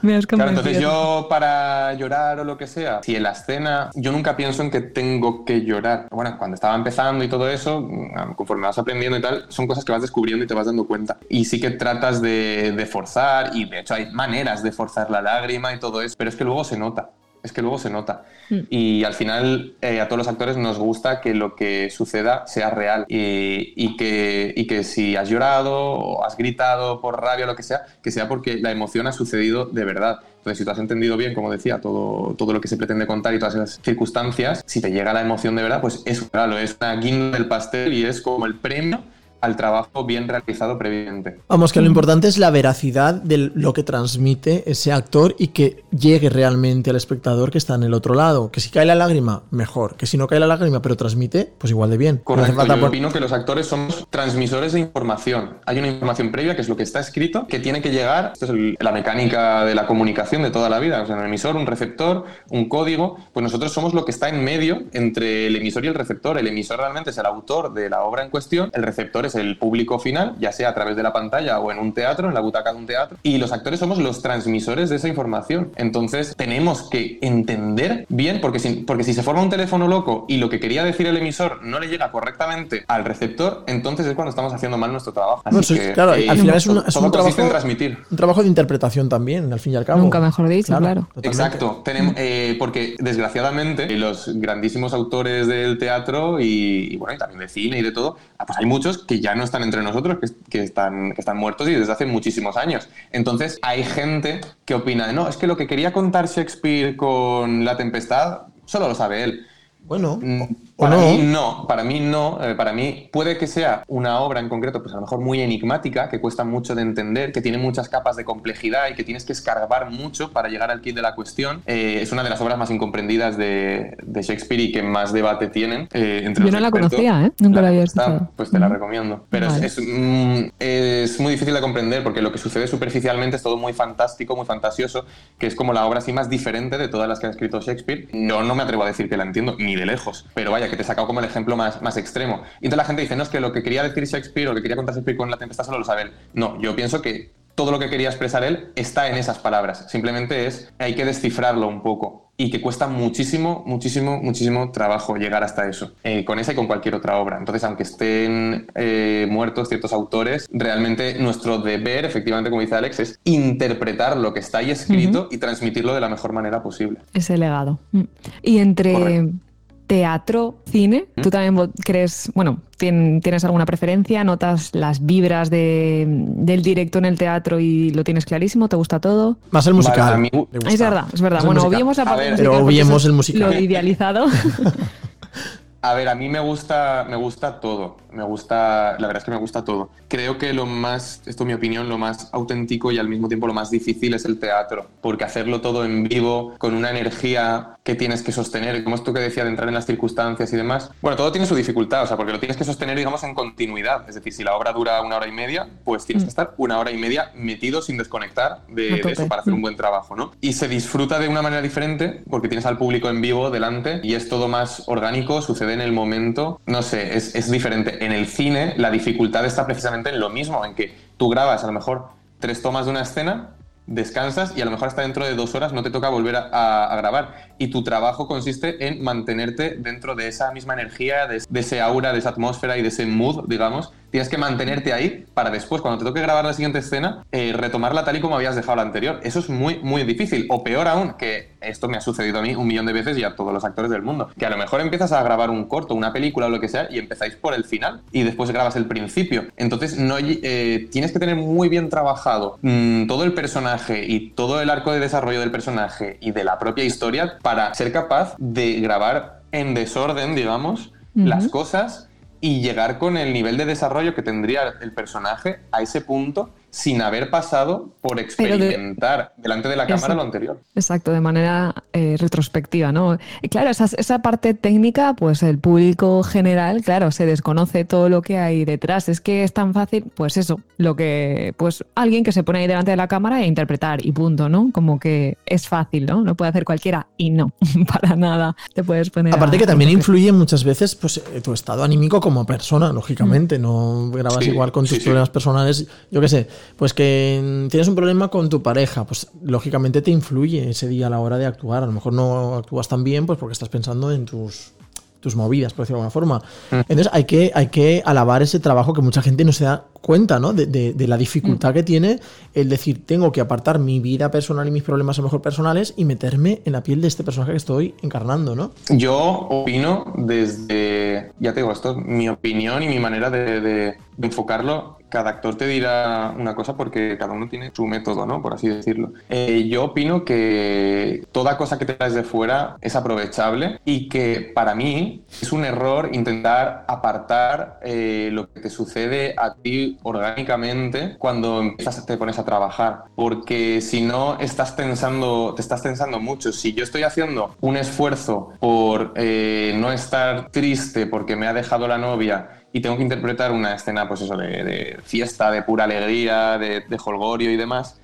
[laughs] me has Claro, entonces yo para llorar o lo que sea, si en la escena, yo nunca pienso en que tengo que llorar. Bueno, cuando estaba empezando y todo eso, mm, conforme vas aprendiendo y tal, son cosas que vas descubriendo y te vas dando cuenta. Y sí que tratas de, de forzar, y de hecho hay maneras de forzar la lágrima y todo eso, pero es que luego se nota. Es que luego se nota. Mm. Y al final eh, a todos los actores nos gusta que lo que suceda sea real y, y que, y que si has llorado o has gritado por rabia o lo que sea, que sea porque la emoción ha sucedido de verdad. Entonces, si tú has entendido bien, como decía, todo, todo lo que se pretende contar y todas esas circunstancias, si te llega la emoción de verdad, pues es regalo, es una guinda del pastel y es como el premio al trabajo bien realizado previamente. Vamos, que lo importante es la veracidad de lo que transmite ese actor y que llegue realmente al espectador que está en el otro lado. Que si cae la lágrima, mejor. Que si no cae la lágrima, pero transmite, pues igual de bien. No Correcto, falta yo opino que los actores somos transmisores de información. Hay una información previa, que es lo que está escrito, que tiene que llegar, esto es el- la mecánica de la comunicación de toda la vida, o sea, un emisor, un receptor, un código, pues nosotros somos lo que está en medio entre el emisor y el receptor. El emisor realmente es el autor de la obra en cuestión, el receptor es es el público final, ya sea a través de la pantalla o en un teatro, en la butaca de un teatro, y los actores somos los transmisores de esa información. Entonces tenemos que entender bien, porque si, porque si se forma un teléfono loco y lo que quería decir el emisor no le llega correctamente al receptor, entonces es cuando estamos haciendo mal nuestro trabajo. Así Bueno, sí, que, claro, eh, al final es un, es consiste en trabajo, transmitir. un trabajo de interpretación también, al fin y al cabo. Nunca mejor dicho, claro. Exacto, tenemos, eh, porque desgraciadamente los grandísimos autores del teatro y, y, bueno, y también de cine y de todo, ah, pues hay muchos que ya no están entre nosotros, que, que están, que están muertos y desde hace muchísimos años. Entonces hay gente que opina de, no, es que lo que quería contar Shakespeare con La Tempestad solo lo sabe él. Bueno, Mm, Para no. mí no, para mí no, eh, para mí puede que sea una obra en concreto, pues a lo mejor muy enigmática, que cuesta mucho de entender, que tiene muchas capas de complejidad y que tienes que escarbar mucho para llegar al kit de la cuestión. Eh, es una de las obras más incomprendidas de, de Shakespeare y que más debate tienen eh, entre Yo los no la conocía, ¿eh? Nunca la había escuchado. Pues te la recomiendo. Pero es, mm, es muy difícil de comprender porque lo que sucede superficialmente es todo muy fantástico, muy fantasioso, que es como la obra así más diferente de todas las que ha escrito Shakespeare. No, no me atrevo a decir que la entiendo, ni de lejos, pero vaya, que te he sacado como el ejemplo más, más extremo. Y entonces la gente dice, no, es que lo que quería decir Shakespeare o lo que quería contar Shakespeare con La Tempestad solo lo sabe él. No, yo pienso que todo lo que quería expresar él está en esas palabras. Simplemente es, hay que descifrarlo un poco y que cuesta muchísimo, muchísimo, muchísimo trabajo llegar hasta eso, eh, con esa y con cualquier otra obra. Entonces, aunque estén eh, muertos ciertos autores, realmente nuestro deber, efectivamente, como dice Alex, es interpretar lo que está ahí escrito y transmitirlo de la mejor manera posible. Ese legado. Mm. Y entre Correcto. Teatro, cine, ¿tú también crees, bueno, tien- tienes alguna preferencia? ¿Notas las vibras de- del directo en el teatro y lo tienes clarísimo? ¿Te gusta todo? Más el musical. Vale, a mí- Es verdad, es verdad. Bueno, musical. obviemos la A parte ver, musical Pero obviemos el musical. Lo idealizado. [laughs] A ver, a mí me gusta, me gusta todo. Me gusta, la verdad es que me gusta todo. Creo que lo más, esto es mi opinión, lo más auténtico y al mismo tiempo lo más difícil es el teatro, porque hacerlo todo en vivo, con una energía que tienes que sostener, como esto que decía de entrar en las circunstancias y demás. Bueno, todo tiene su dificultad, o sea, porque lo tienes que sostener, digamos, en continuidad. Es decir, si la obra dura una hora y media, pues tienes Mm. que estar una hora y media metido sin desconectar de, de eso para hacer un Mm. buen trabajo, ¿no? Y se disfruta de una manera diferente porque tienes al público en vivo delante y es todo más orgánico, sucede en el momento. No sé, es, es diferente. En el cine, la dificultad está precisamente en lo mismo, en que tú grabas a lo mejor tres tomas de una escena, descansas y a lo mejor hasta dentro de dos horas no te toca volver a, grabar. Y tu trabajo consiste en mantenerte dentro de esa misma energía, de, de ese aura, de esa atmósfera y de ese mood, digamos. Tienes que mantenerte ahí para después, cuando te toque grabar la siguiente escena, eh, retomarla tal y como habías dejado la anterior. Eso es muy, muy difícil. O peor aún, que esto me ha sucedido a mí un millón de veces y a todos los actores del mundo, que a lo mejor empiezas a grabar un corto, una película o lo que sea, y empezáis por el final y después grabas el principio. Entonces, no, eh, tienes que tener muy bien trabajado mm, todo el personaje y todo el arco de desarrollo del personaje y de la propia historia para ser capaz de grabar en desorden, digamos, las cosas y llegar con el nivel de desarrollo que tendría el personaje a ese punto sin haber pasado por de- experimentar delante de la cámara lo anterior. Exacto, de manera eh, retrospectiva, ¿no? Y claro, esa, esa parte técnica, pues el público general, claro, se desconoce todo lo que hay detrás. Es que es tan fácil, pues eso, lo que, pues alguien que se pone ahí delante de la cámara e interpretar y punto, ¿no? Como que es fácil, ¿no? Lo puede hacer cualquiera y no, [laughs] para nada. Te puedes poner. Aparte a- que también influye muchas veces pues, eh, tu estado anímico como persona, lógicamente. No grabas Sí, igual con sí, tus sí. problemas personales. Yo qué sé, pues que mm, tienes un problema con tu pareja, pues lógicamente te influye ese día a la hora de actuar. A lo mejor no actúas tan bien pues porque estás pensando en tus tus movidas, por decirlo de alguna forma. Entonces hay que, hay que alabar ese trabajo que mucha gente no se da cuenta, ¿no? De, de- de la dificultad que tiene el decir, tengo que apartar mi vida personal y mis problemas a lo mejor personales y meterme en la piel de este personaje que estoy encarnando, ¿no? Yo opino desde, ya te digo, esto es mi opinión y mi manera de enfocarlo. Cada actor te dirá una cosa porque cada uno tiene su método, ¿no? Por así decirlo. Eh, yo opino que toda cosa que te traes de fuera es aprovechable y que para mí es un error intentar apartar eh, lo que te sucede a ti orgánicamente cuando empiezas, te pones a trabajar. Porque si no, estás tensando, te estás tensando mucho. Si yo estoy haciendo un esfuerzo por eh, no estar triste porque me ha dejado la novia y tengo que interpretar una escena, pues eso, de, de fiesta, de pura alegría, de, de holgorio y demás,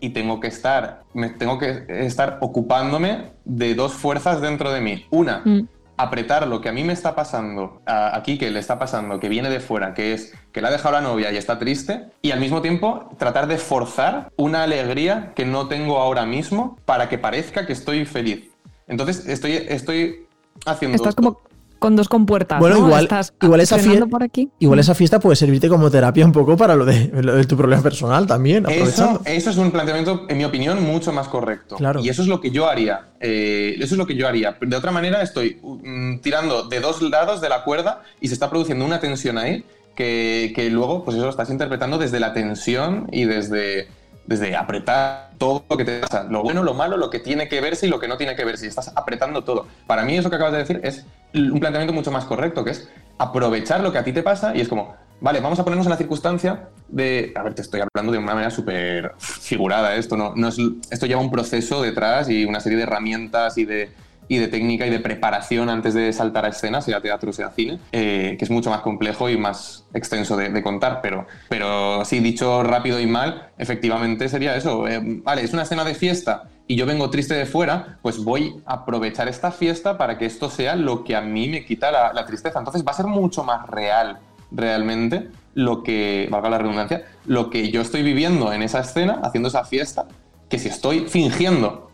y tengo que estar, me tengo que estar ocupándome de dos fuerzas dentro de mí. Una, Mm. apretar lo que a mí me está pasando, a- aquí que le está pasando, que viene de fuera, que es que le ha dejado la novia y está triste, y al mismo tiempo tratar de forzar una alegría que no tengo ahora mismo para que parezca que estoy feliz. Entonces estoy, estoy haciendo... Estás como con dos compuertas. Bueno, ¿no? igual- Estás igual esa frenando fie- por aquí. Igual esa fiesta puede servirte como terapia un poco para lo de, lo de tu problema personal también, Eso, eso es un planteamiento, en mi opinión, mucho más correcto. Claro. Y eso es lo que yo haría. Eh, eso es lo que yo haría. De otra manera, estoy mm, tirando de dos lados de la cuerda y se está produciendo una tensión ahí que, que luego, pues eso lo estás interpretando desde la tensión y desde, desde apretar todo lo que te pasa. Lo bueno, lo malo, lo que tiene que verse y lo que no tiene que verse. Y estás apretando todo. Para mí, eso que acabas de decir es un planteamiento mucho más correcto, que es aprovechar lo que a ti te pasa y es como, vale, vamos a ponernos en la circunstancia de, a ver, te estoy hablando de una manera súper figurada, esto no, es, esto lleva un proceso detrás y una serie de herramientas y de, y de técnica y de preparación antes de saltar a escena, sea teatro, sea cine, eh, que es mucho más complejo y más extenso de, de contar, pero, pero sí, dicho rápido y mal, efectivamente sería eso, eh, vale, es una escena de fiesta y yo vengo triste de fuera, pues voy a aprovechar esta fiesta para que esto sea lo que a mí me quita la, la tristeza. Entonces va a ser mucho más real realmente lo que, valga la redundancia, lo que yo estoy viviendo en esa escena, haciendo esa fiesta, que si estoy fingiendo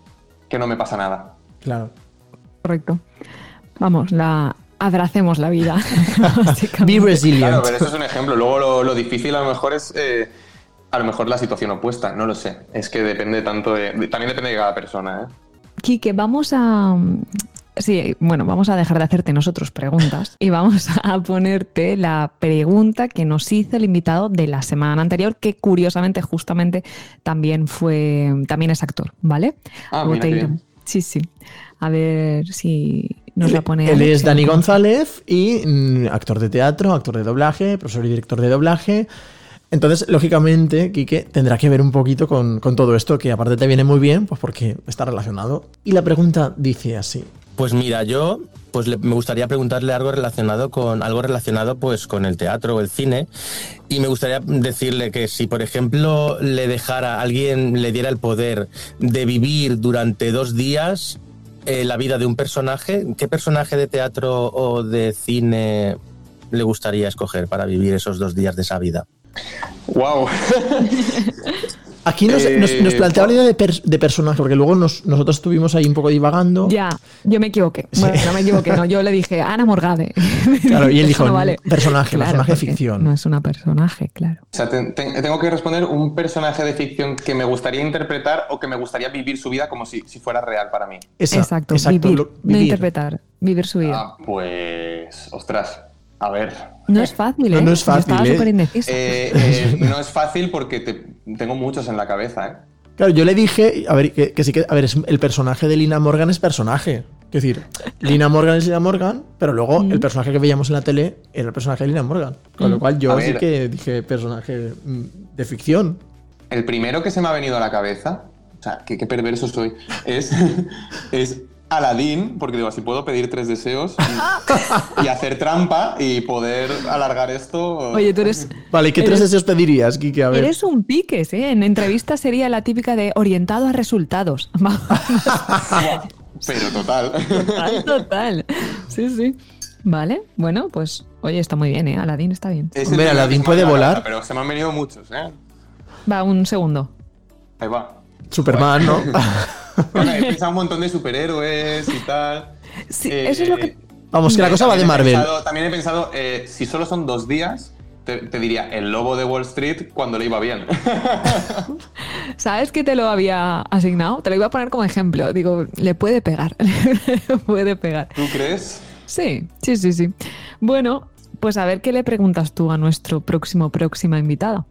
que no me pasa nada. Claro. Correcto. Vamos, la abracemos la vida. [laughs] [laughs] Be resilient. Claro, pero eso es un ejemplo. Luego lo, lo difícil a lo mejor es, eh, a lo mejor la situación opuesta, no lo sé. Es que depende tanto de, de- también depende de cada persona, ¿eh? Quique, vamos a. Sí, bueno, vamos a dejar de hacerte nosotros preguntas y vamos [laughs] a ponerte la pregunta que nos hizo el invitado de la semana anterior, que curiosamente, justamente, también fue, también es actor, ¿vale? Ah, mira bien. Sí, sí. A ver si nos la pone. Él es Dani. González y mm, actor de teatro, actor de doblaje, profesor y director de doblaje. Entonces, lógicamente, Quique tendrá que ver un poquito con, todo esto, que aparte te viene muy bien, pues porque está relacionado. Y la pregunta dice así. Pues mira, yo pues me gustaría preguntarle algo relacionado con algo relacionado pues con el teatro o el cine y me gustaría decirle que si por ejemplo le dejara alguien le diera el poder de vivir durante dos días eh, la vida de un personaje, ¿qué personaje de teatro o de cine le gustaría escoger para vivir esos dos días de esa vida? ¡Wow! [laughs] Aquí nos, Eh, nos- nos planteaba la idea de, pers- de personaje, porque luego nos- nosotros estuvimos ahí un poco divagando. Ya, yo me equivoqué. Sí. Bueno, no me equivoqué, no. Yo le dije Ana Morgade. [laughs] Claro, y él dijo, [laughs] no vale. personaje, personaje porque ficción. No es una personaje, claro. O sea, te- te- tengo que responder un personaje de ficción que me gustaría interpretar o que me gustaría vivir su vida como si, si fuera real para mí. Esa, exacto, exacto, vivir, lo- no interpretar, vivir su vida. Ah, pues, ostras, a ver. no es fácil, No, ¿eh? no es Yo fácil, estaba ¿eh? Eh, eh, no es fácil porque te- tengo muchos en la cabeza, ¿eh? Claro, yo le dije, a ver, que, que sí que, a ver, es- el personaje de Lina Morgan es personaje. Es decir, Lina Morgan es Lina Morgan, pero luego Mm. el personaje que veíamos en la tele era el personaje de Lina Morgan. Con lo cual yo A sí ver. que dije personaje mm, de ficción. El primero que se me ha venido a la cabeza, o sea, qué, qué perverso soy, es, [laughs] es Aladín, porque digo, así puedo pedir tres deseos y, [laughs] y hacer trampa y poder alargar esto. Oye, tú eres, Vale, ¿y qué tres deseos pedirías, Kike? A ver. eres un piques, ¿eh? En entrevista sería la típica de orientado a resultados. [laughs] Pero total. total, total. Sí, sí. Vale, bueno, pues, oye, está muy bien, ¿eh? Aladín está bien. Hombre, Aladín puede volar. Pero se me han venido muchos, ¿eh? Va, un segundo. Ahí va. Superman, ¿no? [laughs] Bueno, he pensado un montón de superhéroes y tal. Sí, Eh, eso es lo que... Vamos, que la cosa va de también he Marvel. pensado- también he pensado, eh, si solo son dos días, te, te diría el lobo de Wall Street cuando le iba bien. [laughs] ¿Sabes que te lo había asignado? Te lo iba a poner como ejemplo. Digo, le puede pegar. [laughs] le puede pegar. ¿Tú crees? Sí, sí, sí, sí. Bueno, pues a ver qué le preguntas tú a nuestro próximo, próxima invitada.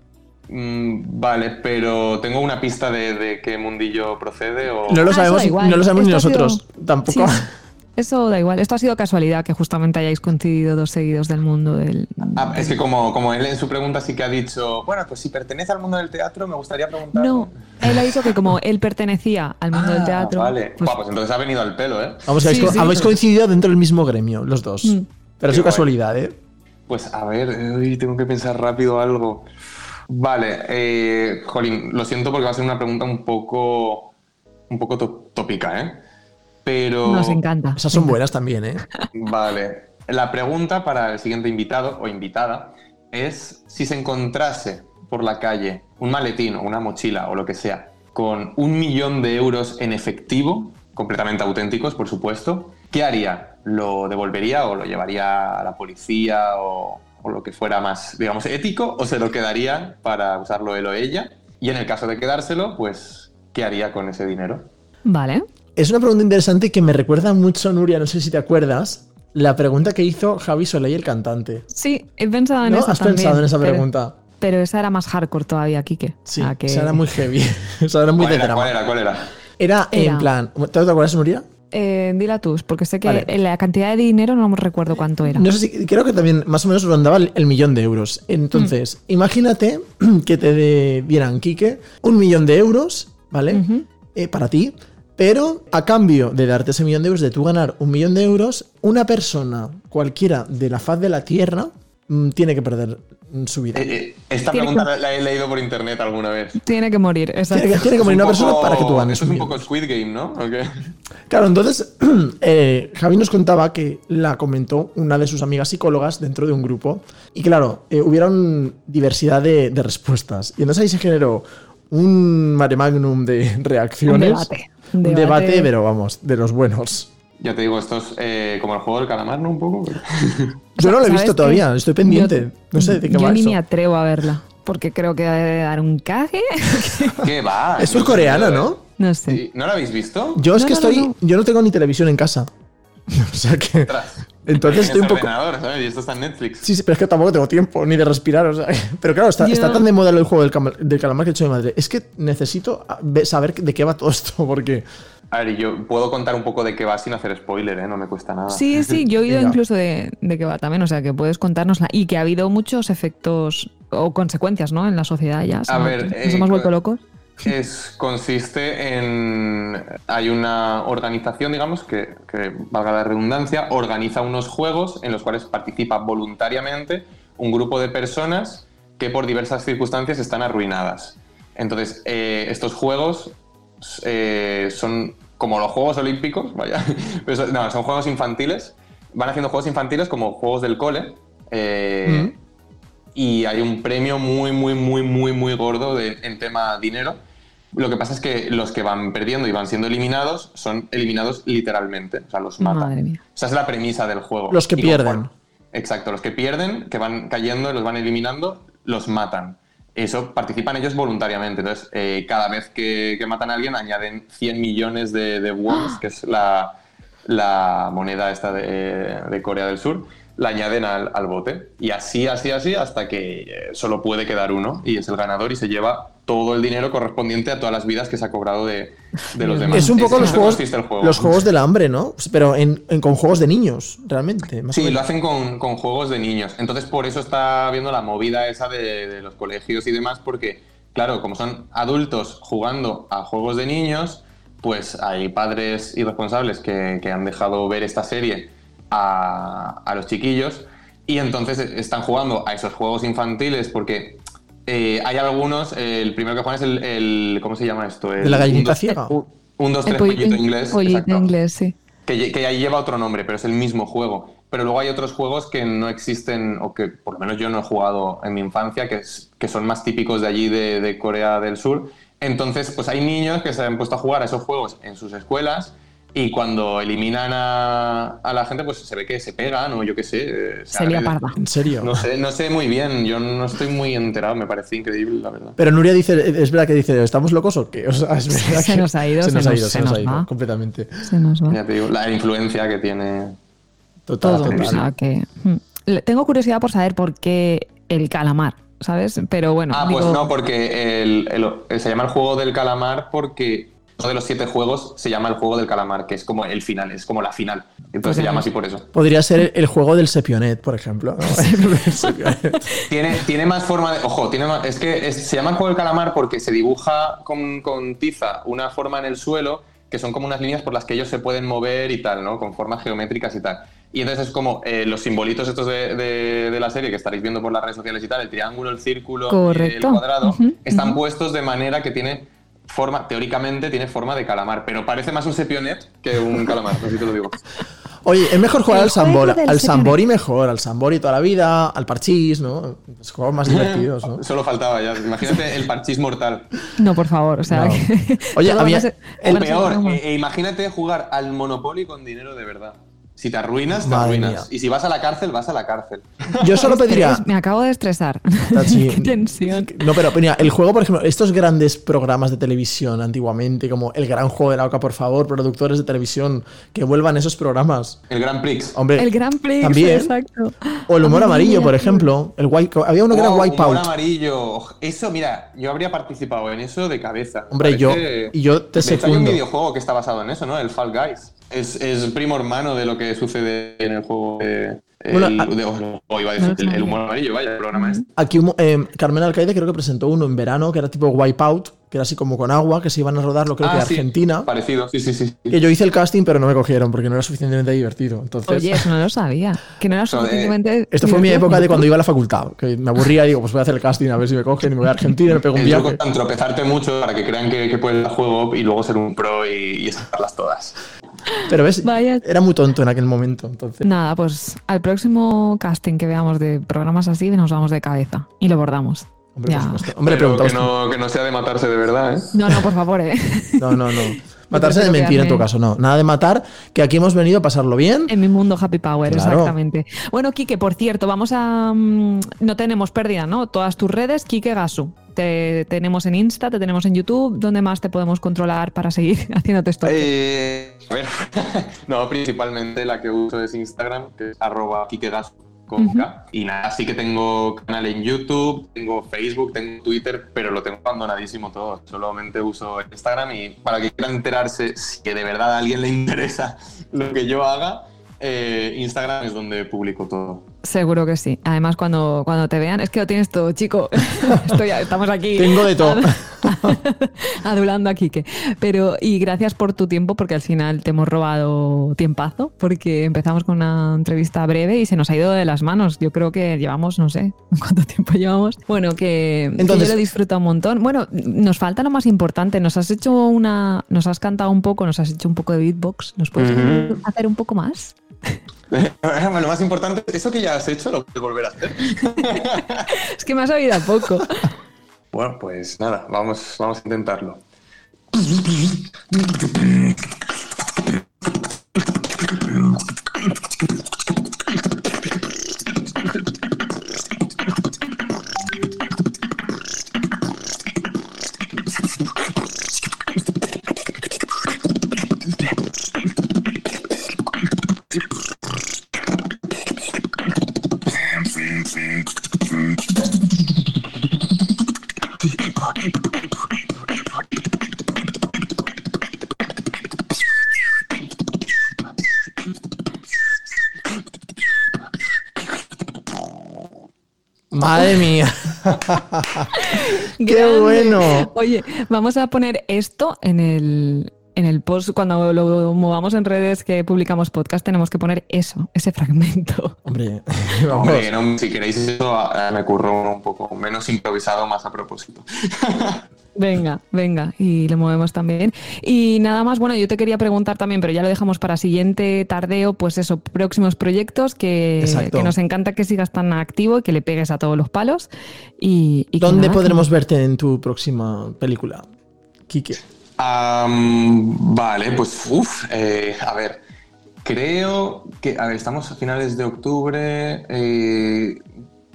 Mm, vale, pero tengo una pista de, de qué mundillo procede o... No lo Ah, sabemos, no lo sabemos ni sido- nosotros. Tampoco. Sí, eso da igual. Esto ha sido casualidad que justamente hayáis coincidido dos seguidos del mundo del. Ah, es que como, como él en su pregunta sí que ha dicho, bueno, pues si pertenece al mundo del teatro, me gustaría preguntar... No, él ha dicho que como él pertenecía al mundo del Ah, teatro. Vale, pues- pues entonces ha venido al pelo, ¿eh? Vamos, habéis, Sí, co- sí. habéis coincidido dentro del mismo gremio, los dos. Mm. Pero ha Qué sido guay. casualidad, ¿eh? Pues a ver, uy, tengo que pensar rápido algo. Vale, eh, Jolín, lo siento porque va a ser una pregunta un poco, un poco to- tópica, ¿eh? Pero. Nos encanta. Esas son buenas también, ¿eh? [laughs] Vale. La pregunta para el siguiente invitado o invitada es si se encontrase por la calle un maletín o una mochila o lo que sea con un millón de euros en efectivo, completamente auténticos, por supuesto, ¿qué haría? ¿Lo devolvería o lo llevaría a la policía o, o lo que fuera más, digamos, ético o se lo quedaría para usarlo él o ella? Y en el caso de quedárselo, pues, ¿qué haría con ese dinero? Vale. Es una pregunta interesante que me recuerda mucho, Nuria, no sé si te acuerdas, la pregunta que hizo Javi Soleil, el cantante. Sí, he pensado en ¿No? esa ¿Has también, pensado en esa pregunta? Pero esa era más hardcore todavía, Kike. Sí, O sea que- esa era muy heavy. [laughs] esa era muy ¿Cuál de era? drama. ¿Cuál era? ¿Cuál era? Era en plan. ¿Te te acuerdas, Nuria? Eh, dila tú, porque sé que Vale. la cantidad de dinero no me recuerdo cuánto era. No sé si. Creo que también más o menos rondaba el, el millón de euros. Entonces, imagínate [clears throat] que te de- dieran, Quique, un millón de euros, ¿vale? Eh, para ti. Pero a cambio de darte ese millón de euros, de tú ganar un millón de euros, una persona cualquiera de la faz de la Tierra mm, tiene que perder mm, su vida. Eh, eh, esta Tiene pregunta que- la, he leído por internet alguna vez. Tiene que morir, exacto. Tiene que, tiene que morir una un persona para que tú ganes. Eso es un poco Squid Game, ¿no? ¿O qué? [laughs] Claro, entonces [clears throat] eh, Javi nos contaba que la comentó una de sus amigas psicólogas dentro de un grupo. Y claro, eh, hubieron diversidad de, de respuestas. Y entonces ahí se generó un mare magnum de [laughs] reacciones. Un debate. Un Un debate, debate. pero vamos, de los buenos. Ya te digo, esto es eh, como el juego del calamar, ¿no? Un poco. [laughs] Yo no lo he ¿Sabes visto qué? todavía, estoy pendiente. Yo- no sé de qué Yo va ni eso. me atrevo a verla, porque creo que debe dar un caje. [laughs] ¿Qué va? Es surcoreana, ¿no? no sé. ¿No la habéis visto? Yo es No, que no, estoy. no. Yo no tengo ni televisión en casa. [laughs] o sea que. Ostras. Entonces estoy un poco. ordenador, ¿sabes? Y esto está en Netflix. Sí, sí, pero es que tampoco tengo tiempo ni de respirar. o sea, pero claro, está, Yo- está tan de moda el juego del, del calamar que he hecho de madre. Es que necesito saber de qué va todo esto, porque. A ver, yo puedo contar un poco de qué va sin hacer spoiler, ¿eh? No me cuesta nada. Sí, sí, yo he oído [laughs] incluso de, de que va también, o sea, que puedes contárnosla. Y que ha habido muchos efectos o consecuencias, ¿no? En la sociedad ya. A ver, Nos eh, hemos vuelto locos. [laughs] Es, consiste en. Hay una organización, digamos, que, que, valga la redundancia, organiza unos juegos en los cuales participa voluntariamente un grupo de personas que por diversas circunstancias están arruinadas. Entonces, eh, estos juegos eh, son como los Juegos Olímpicos, [laughs] vaya. Pero son- no, son juegos infantiles. Van haciendo juegos infantiles como juegos del cole. eh, y hay un premio muy, muy, muy, muy, muy gordo de- en tema dinero. Lo que pasa es que los que van perdiendo y van siendo eliminados son eliminados literalmente, o sea, los matan. Madre mía. Esa es la premisa del juego. Los que Y pierden. conforme- Exacto, los que pierden, que van cayendo y los van eliminando, los matan. Eso participan ellos voluntariamente. Entonces, eh, cada vez que, que matan a alguien, añaden 100 millones de, de wons, que es la, la moneda esta de, de Corea del Sur, la añaden al, al bote. Y así, así, así, hasta que eh, solo puede quedar uno y es el ganador y se lleva todo el dinero correspondiente a todas las vidas que se ha cobrado de, de los demás. Es un poco los juegos, juego. los juegos del hambre, ¿no? Pero en, en- con juegos de niños, realmente. más Sí, lo hacen con, con juegos de niños. Entonces, por eso está viendo la movida esa de, de los colegios y demás, porque, claro, como son adultos jugando a juegos de niños, pues hay padres irresponsables que, que han dejado ver esta serie a, a los chiquillos y entonces están jugando a esos juegos infantiles porque eh, hay algunos, eh, el primero que juegan es el, el- ¿cómo se llama esto? El, ¿De la gallinita un, ciega? Un, un, dos, El tres, pollito inglés. pollito inglés, sí. que, que ahí lleva otro nombre, pero es el mismo juego. Pero luego hay otros juegos que no existen, o que por lo menos yo no he jugado en mi infancia, que, es- que son más típicos de allí, de, de Corea del Sur. Entonces, pues hay niños que se han puesto a jugar a esos juegos en sus escuelas y cuando eliminan a, a la gente, pues se ve que se pegan o yo qué sé. eh, se Sería parda. En serio. No sé, no sé muy bien, yo no estoy muy enterado, me parece increíble, la verdad. Pero Nuria dice, es verdad que dice, ¿estamos locos o qué? O sea, es [laughs] verdad Se que- nos ha ido, se se nos ha ido, se se nos ha ido, va. completamente. Se nos va. Ya te digo, la influencia que tiene. Total, Todo. total. O sea que. mm. Le- Tengo curiosidad por saber por qué el calamar, ¿sabes? Pero bueno. Ah, pues no, porque el- el- se llama el juego del calamar porque uno de los siete juegos se llama el juego del calamar, que es como el final, es como la final. Entonces Pues se llama así por eso. Podría ser el juego del Sepionet, por ejemplo. [laughs] Tiene, tiene más forma de. Ojo, tiene más, es que es- se llama el juego del calamar porque se dibuja con, con tiza una forma en el suelo que son como unas líneas por las que ellos se pueden mover y tal, ¿no? Con formas geométricas y tal. Y entonces es como eh, los simbolitos estos de, de- de la serie que estaréis viendo por las redes sociales y tal, el triángulo, el círculo, y el Correcto. cuadrado, están puestos de manera que tiene forma, teóricamente tiene forma de calamar, pero parece más un sepionet que un calamar, así te lo digo. [laughs] Oye, es mejor jugar El al Sambor, al. Sambori mejor, al Sambori toda la vida, al Parchís, ¿no? Los juegos más [laughs] divertidos, ¿no? Solo faltaba ya. Imagínate el parchís mortal. No, por favor, o sea. No. que- [laughs] Oye, había- ser- ser peor, e- e imagínate jugar al Monopoly con dinero de verdad. Si te arruinas, te Madre arruinas. mía. Y si vas a la cárcel, vas a la cárcel. Yo solo pediría. Me acabo de estresar. Tachi, [laughs] Qué tensión. No, pero mira, el juego, por ejemplo, estos grandes programas de televisión antiguamente, como El Gran Juego de la Oca, por favor, productores de televisión, que vuelvan esos programas. El Grand Prix. Hombre, El Gran Prix, también. exacto. O el humor amarillo, por ejemplo. El white, había uno que era Oh, Wipeout. humor amarillo. Eso, mira, yo habría participado en eso de cabeza. Hombre, yo- y yo te De hecho, hay un videojuego que está basado en eso, ¿no? El Fall Guys. Es, es primo hermano de lo que sucede en el juego de... Bueno, el, a- de- o iba a decir, lo el, humor amarillo, vaya, el programa este. Aquí eh, Carmen Alcaide creo que presentó uno en verano, que era tipo Wipeout, que era así como con agua, que se iban a rodarlo, creo que Ah, de sí, Argentina. Parecido, sí, sí, sí. Que yo hice el casting, pero no me cogieron porque no era suficientemente divertido. Entonces, Oye, eso no lo sabía. Que no era [laughs] Joder. suficientemente. esto fue mi época de cuando iba a la facultad, que me aburría y digo, pues voy a hacer el casting a ver si me cogen y me voy a Argentina y me pego un El viaje. tropezarte mucho para que crean que, que puedes jugar juego y luego ser un pro y, y sacarlas todas. Pero ves, Vaya. era muy tonto en aquel momento. Entonces, Nada, pues al próximo casting que veamos de programas así, nos vamos de cabeza y lo bordamos. hombre, Ya. por supuesto. Hombre, Pero que preguntamos. no, que no sea de matarse de verdad, ¿eh? No, no, por favor, eh. [laughs] No, no, no. Matarse de mentira en tu caso, no. Nada de matar, que aquí hemos venido a pasarlo bien. En mi mundo Happy Power, Claro. exactamente. Bueno, Quique, por cierto, vamos a. mm, no tenemos pérdida, ¿no? Todas tus redes, Quique Gasu. Te tenemos en Insta, te tenemos en YouTube. ¿Dónde más te podemos controlar para seguir [laughs] haciéndote esto? Eh, a ver, [laughs] no, principalmente la que uso es Instagram, que es arroba kikegas con K. Y nada, sí que tengo canal en YouTube, tengo Facebook, tengo Twitter, pero lo tengo abandonadísimo todo. Solamente uso Instagram y para que quieran enterarse si que de verdad a alguien le [laughs] interesa lo que yo haga, eh, Instagram es donde publico todo. Seguro que sí. Además, cuando, cuando te vean, es que lo tienes todo, chico. [laughs] Estoy, estamos aquí. [laughs] Tengo de todo. [laughs] Adulando a Quique. Pero, y gracias por tu tiempo, porque al final te hemos robado tiempazo, porque empezamos con una entrevista breve y se nos ha ido de las manos. Yo creo que llevamos, no sé, ¿cuánto tiempo llevamos? Bueno, que, que Entonces- yo lo disfruto un montón. Bueno, nos falta lo más importante. Nos has hecho una, nos has cantado un poco, nos has hecho un poco de beatbox. ¿Nos puedes hacer un poco más? [laughs] Lo más importante, eso que ya has hecho, lo puedes volver a hacer. [laughs] Es que me has oído a poco. Bueno, pues nada, vamos, vamos a intentarlo. [laughs] Madre mía. [laughs] ¡Qué bueno! Oye, vamos a poner esto en el, en el post. Cuando lo movamos en redes que publicamos podcast, tenemos que poner eso, ese fragmento. Hombre, [laughs] vamos. Hombre, no, si queréis eso, ah, me curro un poco menos improvisado, más a propósito. [laughs] Venga, venga, y lo movemos también. Y nada más, bueno, yo te quería preguntar también, pero ya lo dejamos para siguiente tardeo, pues eso, próximos proyectos, que, nos encanta que sigas tan activo y que le pegues a todos los palos. Y, y que ¿Dónde nada, que- podremos verte en tu próxima película? Quique. Am, vale, pues uff, a ver, creo que, a ver, estamos a finales de octubre, eh,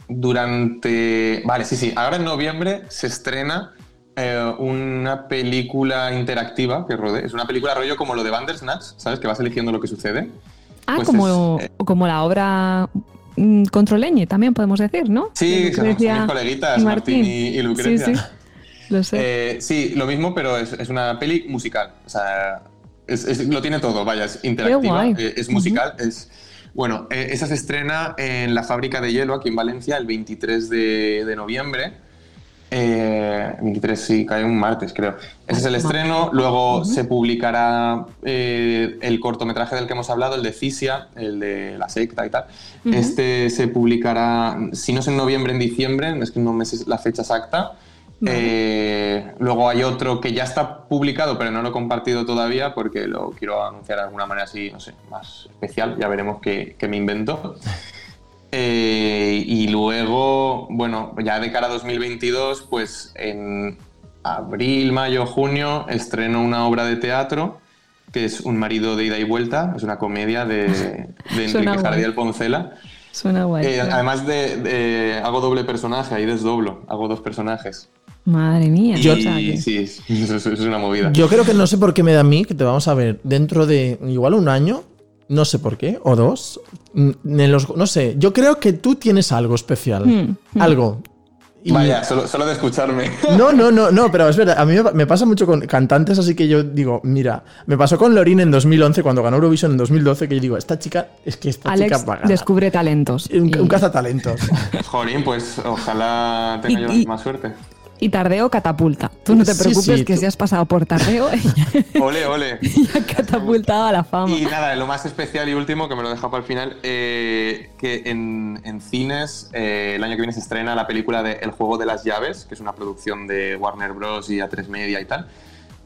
durante, vale, sí, sí, ahora en noviembre se estrena eh, una película interactiva que rodea, es una película rollo como lo de Bandersnatch, ¿sabes? Que vas eligiendo lo que sucede. Ah, Pues como, es, eh, como la obra mm, Controleñe, también podemos decir, ¿no? Sí, son, mis coleguitas, y Martín y, y Lucrecia. Sí, sí, lo sé. Eh, sí, lo mismo, pero es, es una peli musical. O sea, es- es- lo tiene todo, vaya, es interactiva, eh, es musical, es... Bueno, eh, esa se estrena en la fábrica de hielo aquí en Valencia el 23 de, de noviembre. Eh, 23, sí, cae un martes, creo. Ese es el estreno. Luego se publicará eh, el cortometraje del que hemos hablado, el de Cisia, el de la secta y tal. Este se publicará, si no es en noviembre, en diciembre, es que no me sé la fecha exacta. Eh, luego hay otro que ya está publicado, pero no lo he compartido todavía porque lo quiero anunciar de alguna manera así, no sé, más especial. Ya veremos qué, qué me invento. Eh, y luego, bueno, ya de cara a 2022, pues en abril, mayo, junio estreno una obra de teatro que es Un marido de ida y vuelta, es una comedia de, [laughs] Enrique. Jardiel Poncela. Suena guay. Eh, además de, de- hago doble personaje, ahí desdoblo, hago dos personajes. Madre mía. Y o sea que- sí, es- [laughs] es una movida. Yo creo que no sé por qué me da a mí que te vamos a ver dentro de igual un año, no sé por qué, o dos. en los- no sé, yo creo que tú tienes algo especial. Hmm, hmm. Algo. Y- Vaya, solo, solo de escucharme. [laughs] No, no, no, no, pero es verdad. A mí me, pasa mucho con cantantes, así que yo digo, mira, me pasó con Lorin en 2011, cuando ganó Eurovisión en 2012, que yo digo, esta chica, es que esta Alex chica va a ganar. descubre talentos. Un, y, un cazatalentos. [laughs] Jorín, pues ojalá tenga Y- yo la y- misma suerte. Y Tardeo catapulta. Tú no te preocupes sí, que tú- si has pasado por Tardeo, [laughs] Ole, ole. ya catapultado a la fama. Y nada, lo más especial y último, que me lo he dejado para el final, eh, que en, en cines eh, el año que viene se estrena la película de El juego de las llaves, que es una producción de Warner Bros. y A3 Media y tal.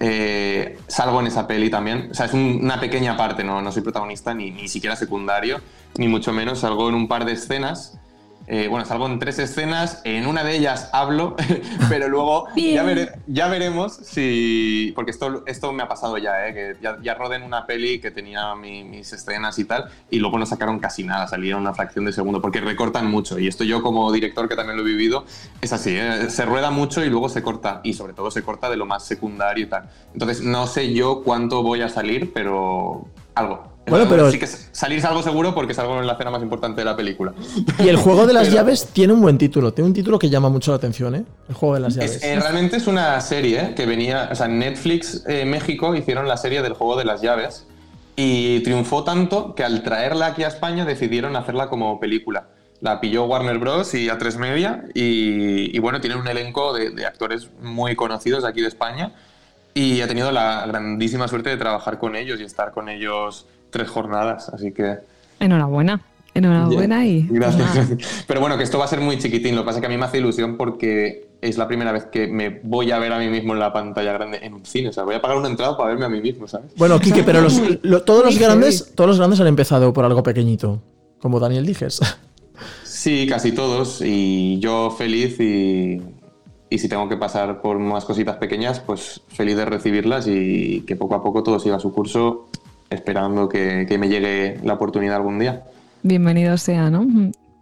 Eh, salgo en esa peli también. O sea, es un- una pequeña parte, no, no soy protagonista ni, ni siquiera secundario, ni mucho menos. Salgo en un par de escenas. Eh, bueno, salgo en tres escenas, en una de ellas hablo, [laughs] pero luego ya, vere- ya veremos si... Porque esto, esto me ha pasado ya, ¿eh? que ya, ya rodé en una peli que tenía mi- mis escenas y tal, y luego no sacaron casi nada, salieron una fracción de segundo, porque recortan mucho, y esto yo como director que también lo he vivido, es así, ¿eh? se rueda mucho y luego se corta, y sobre todo se corta de lo más secundario y tal. Entonces no sé yo cuánto voy a salir, pero algo. Bueno, pero- Sí que salir salgo seguro porque salgo en la escena más importante de la película. Y el juego de las [laughs] Pero- llaves tiene un buen título, tiene un título que llama mucho la atención, ¿eh? El juego de las llaves. Es- eh, realmente es una serie que venía, o sea, Netflix eh, México hicieron la serie del juego de las llaves y triunfó tanto que al traerla aquí a España decidieron hacerla como película. La pilló Warner Bros. y A3 Media y, y bueno, tiene un elenco de, de actores muy conocidos de aquí de España y he tenido la grandísima suerte de trabajar con ellos y estar con ellos tres jornadas, así que... Enhorabuena. Enhorabuena y. Gracias. nada. [laughs] Pero bueno, que esto va a ser muy chiquitín. Lo que pasa es que a mí me hace ilusión porque es la primera vez que me voy a ver a mí mismo en la pantalla grande en un cine. O sea, voy a pagar una entrada para verme a mí mismo, ¿sabes? Bueno, Quique, pero los- [laughs] lo- todos los grandes, todos los grandes han empezado por algo pequeñito, como Daniel Dijes. Sí, casi todos. Y yo feliz y, y si tengo que pasar por más cositas pequeñas, pues feliz de recibirlas y que poco a poco todo siga su curso, esperando que, que me llegue la oportunidad algún día. Bienvenido sea, ¿no?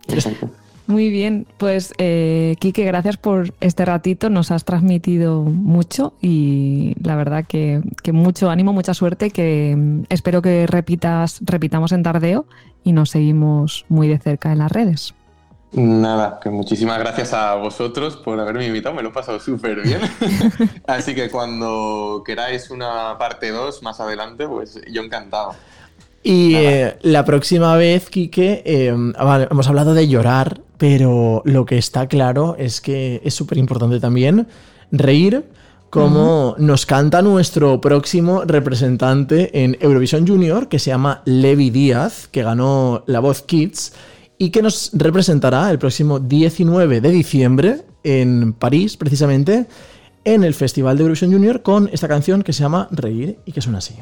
Exacto. Muy bien, pues eh, Quique, gracias por este ratito, nos has transmitido mucho y la verdad que, que mucho ánimo, mucha suerte, que mm, espero que repitas, repitamos en Tardeo y nos seguimos muy de cerca en las redes. Nada, que muchísimas gracias a vosotros por haberme invitado, me lo he pasado súper bien. [laughs] Así que cuando queráis una parte 2 más adelante, pues yo encantado. Y eh, la próxima vez, Quique, eh, vale, hemos hablado de llorar, pero lo que está claro es que es súper importante también reír, como nos canta nuestro próximo representante en Eurovisión Junior, que se llama Levi Díaz, que ganó La Voz Kids, y que nos representará el próximo 19 de diciembre en París, precisamente, en el Festival de Eurovisión Junior, con esta canción que se llama Reír y que suena así.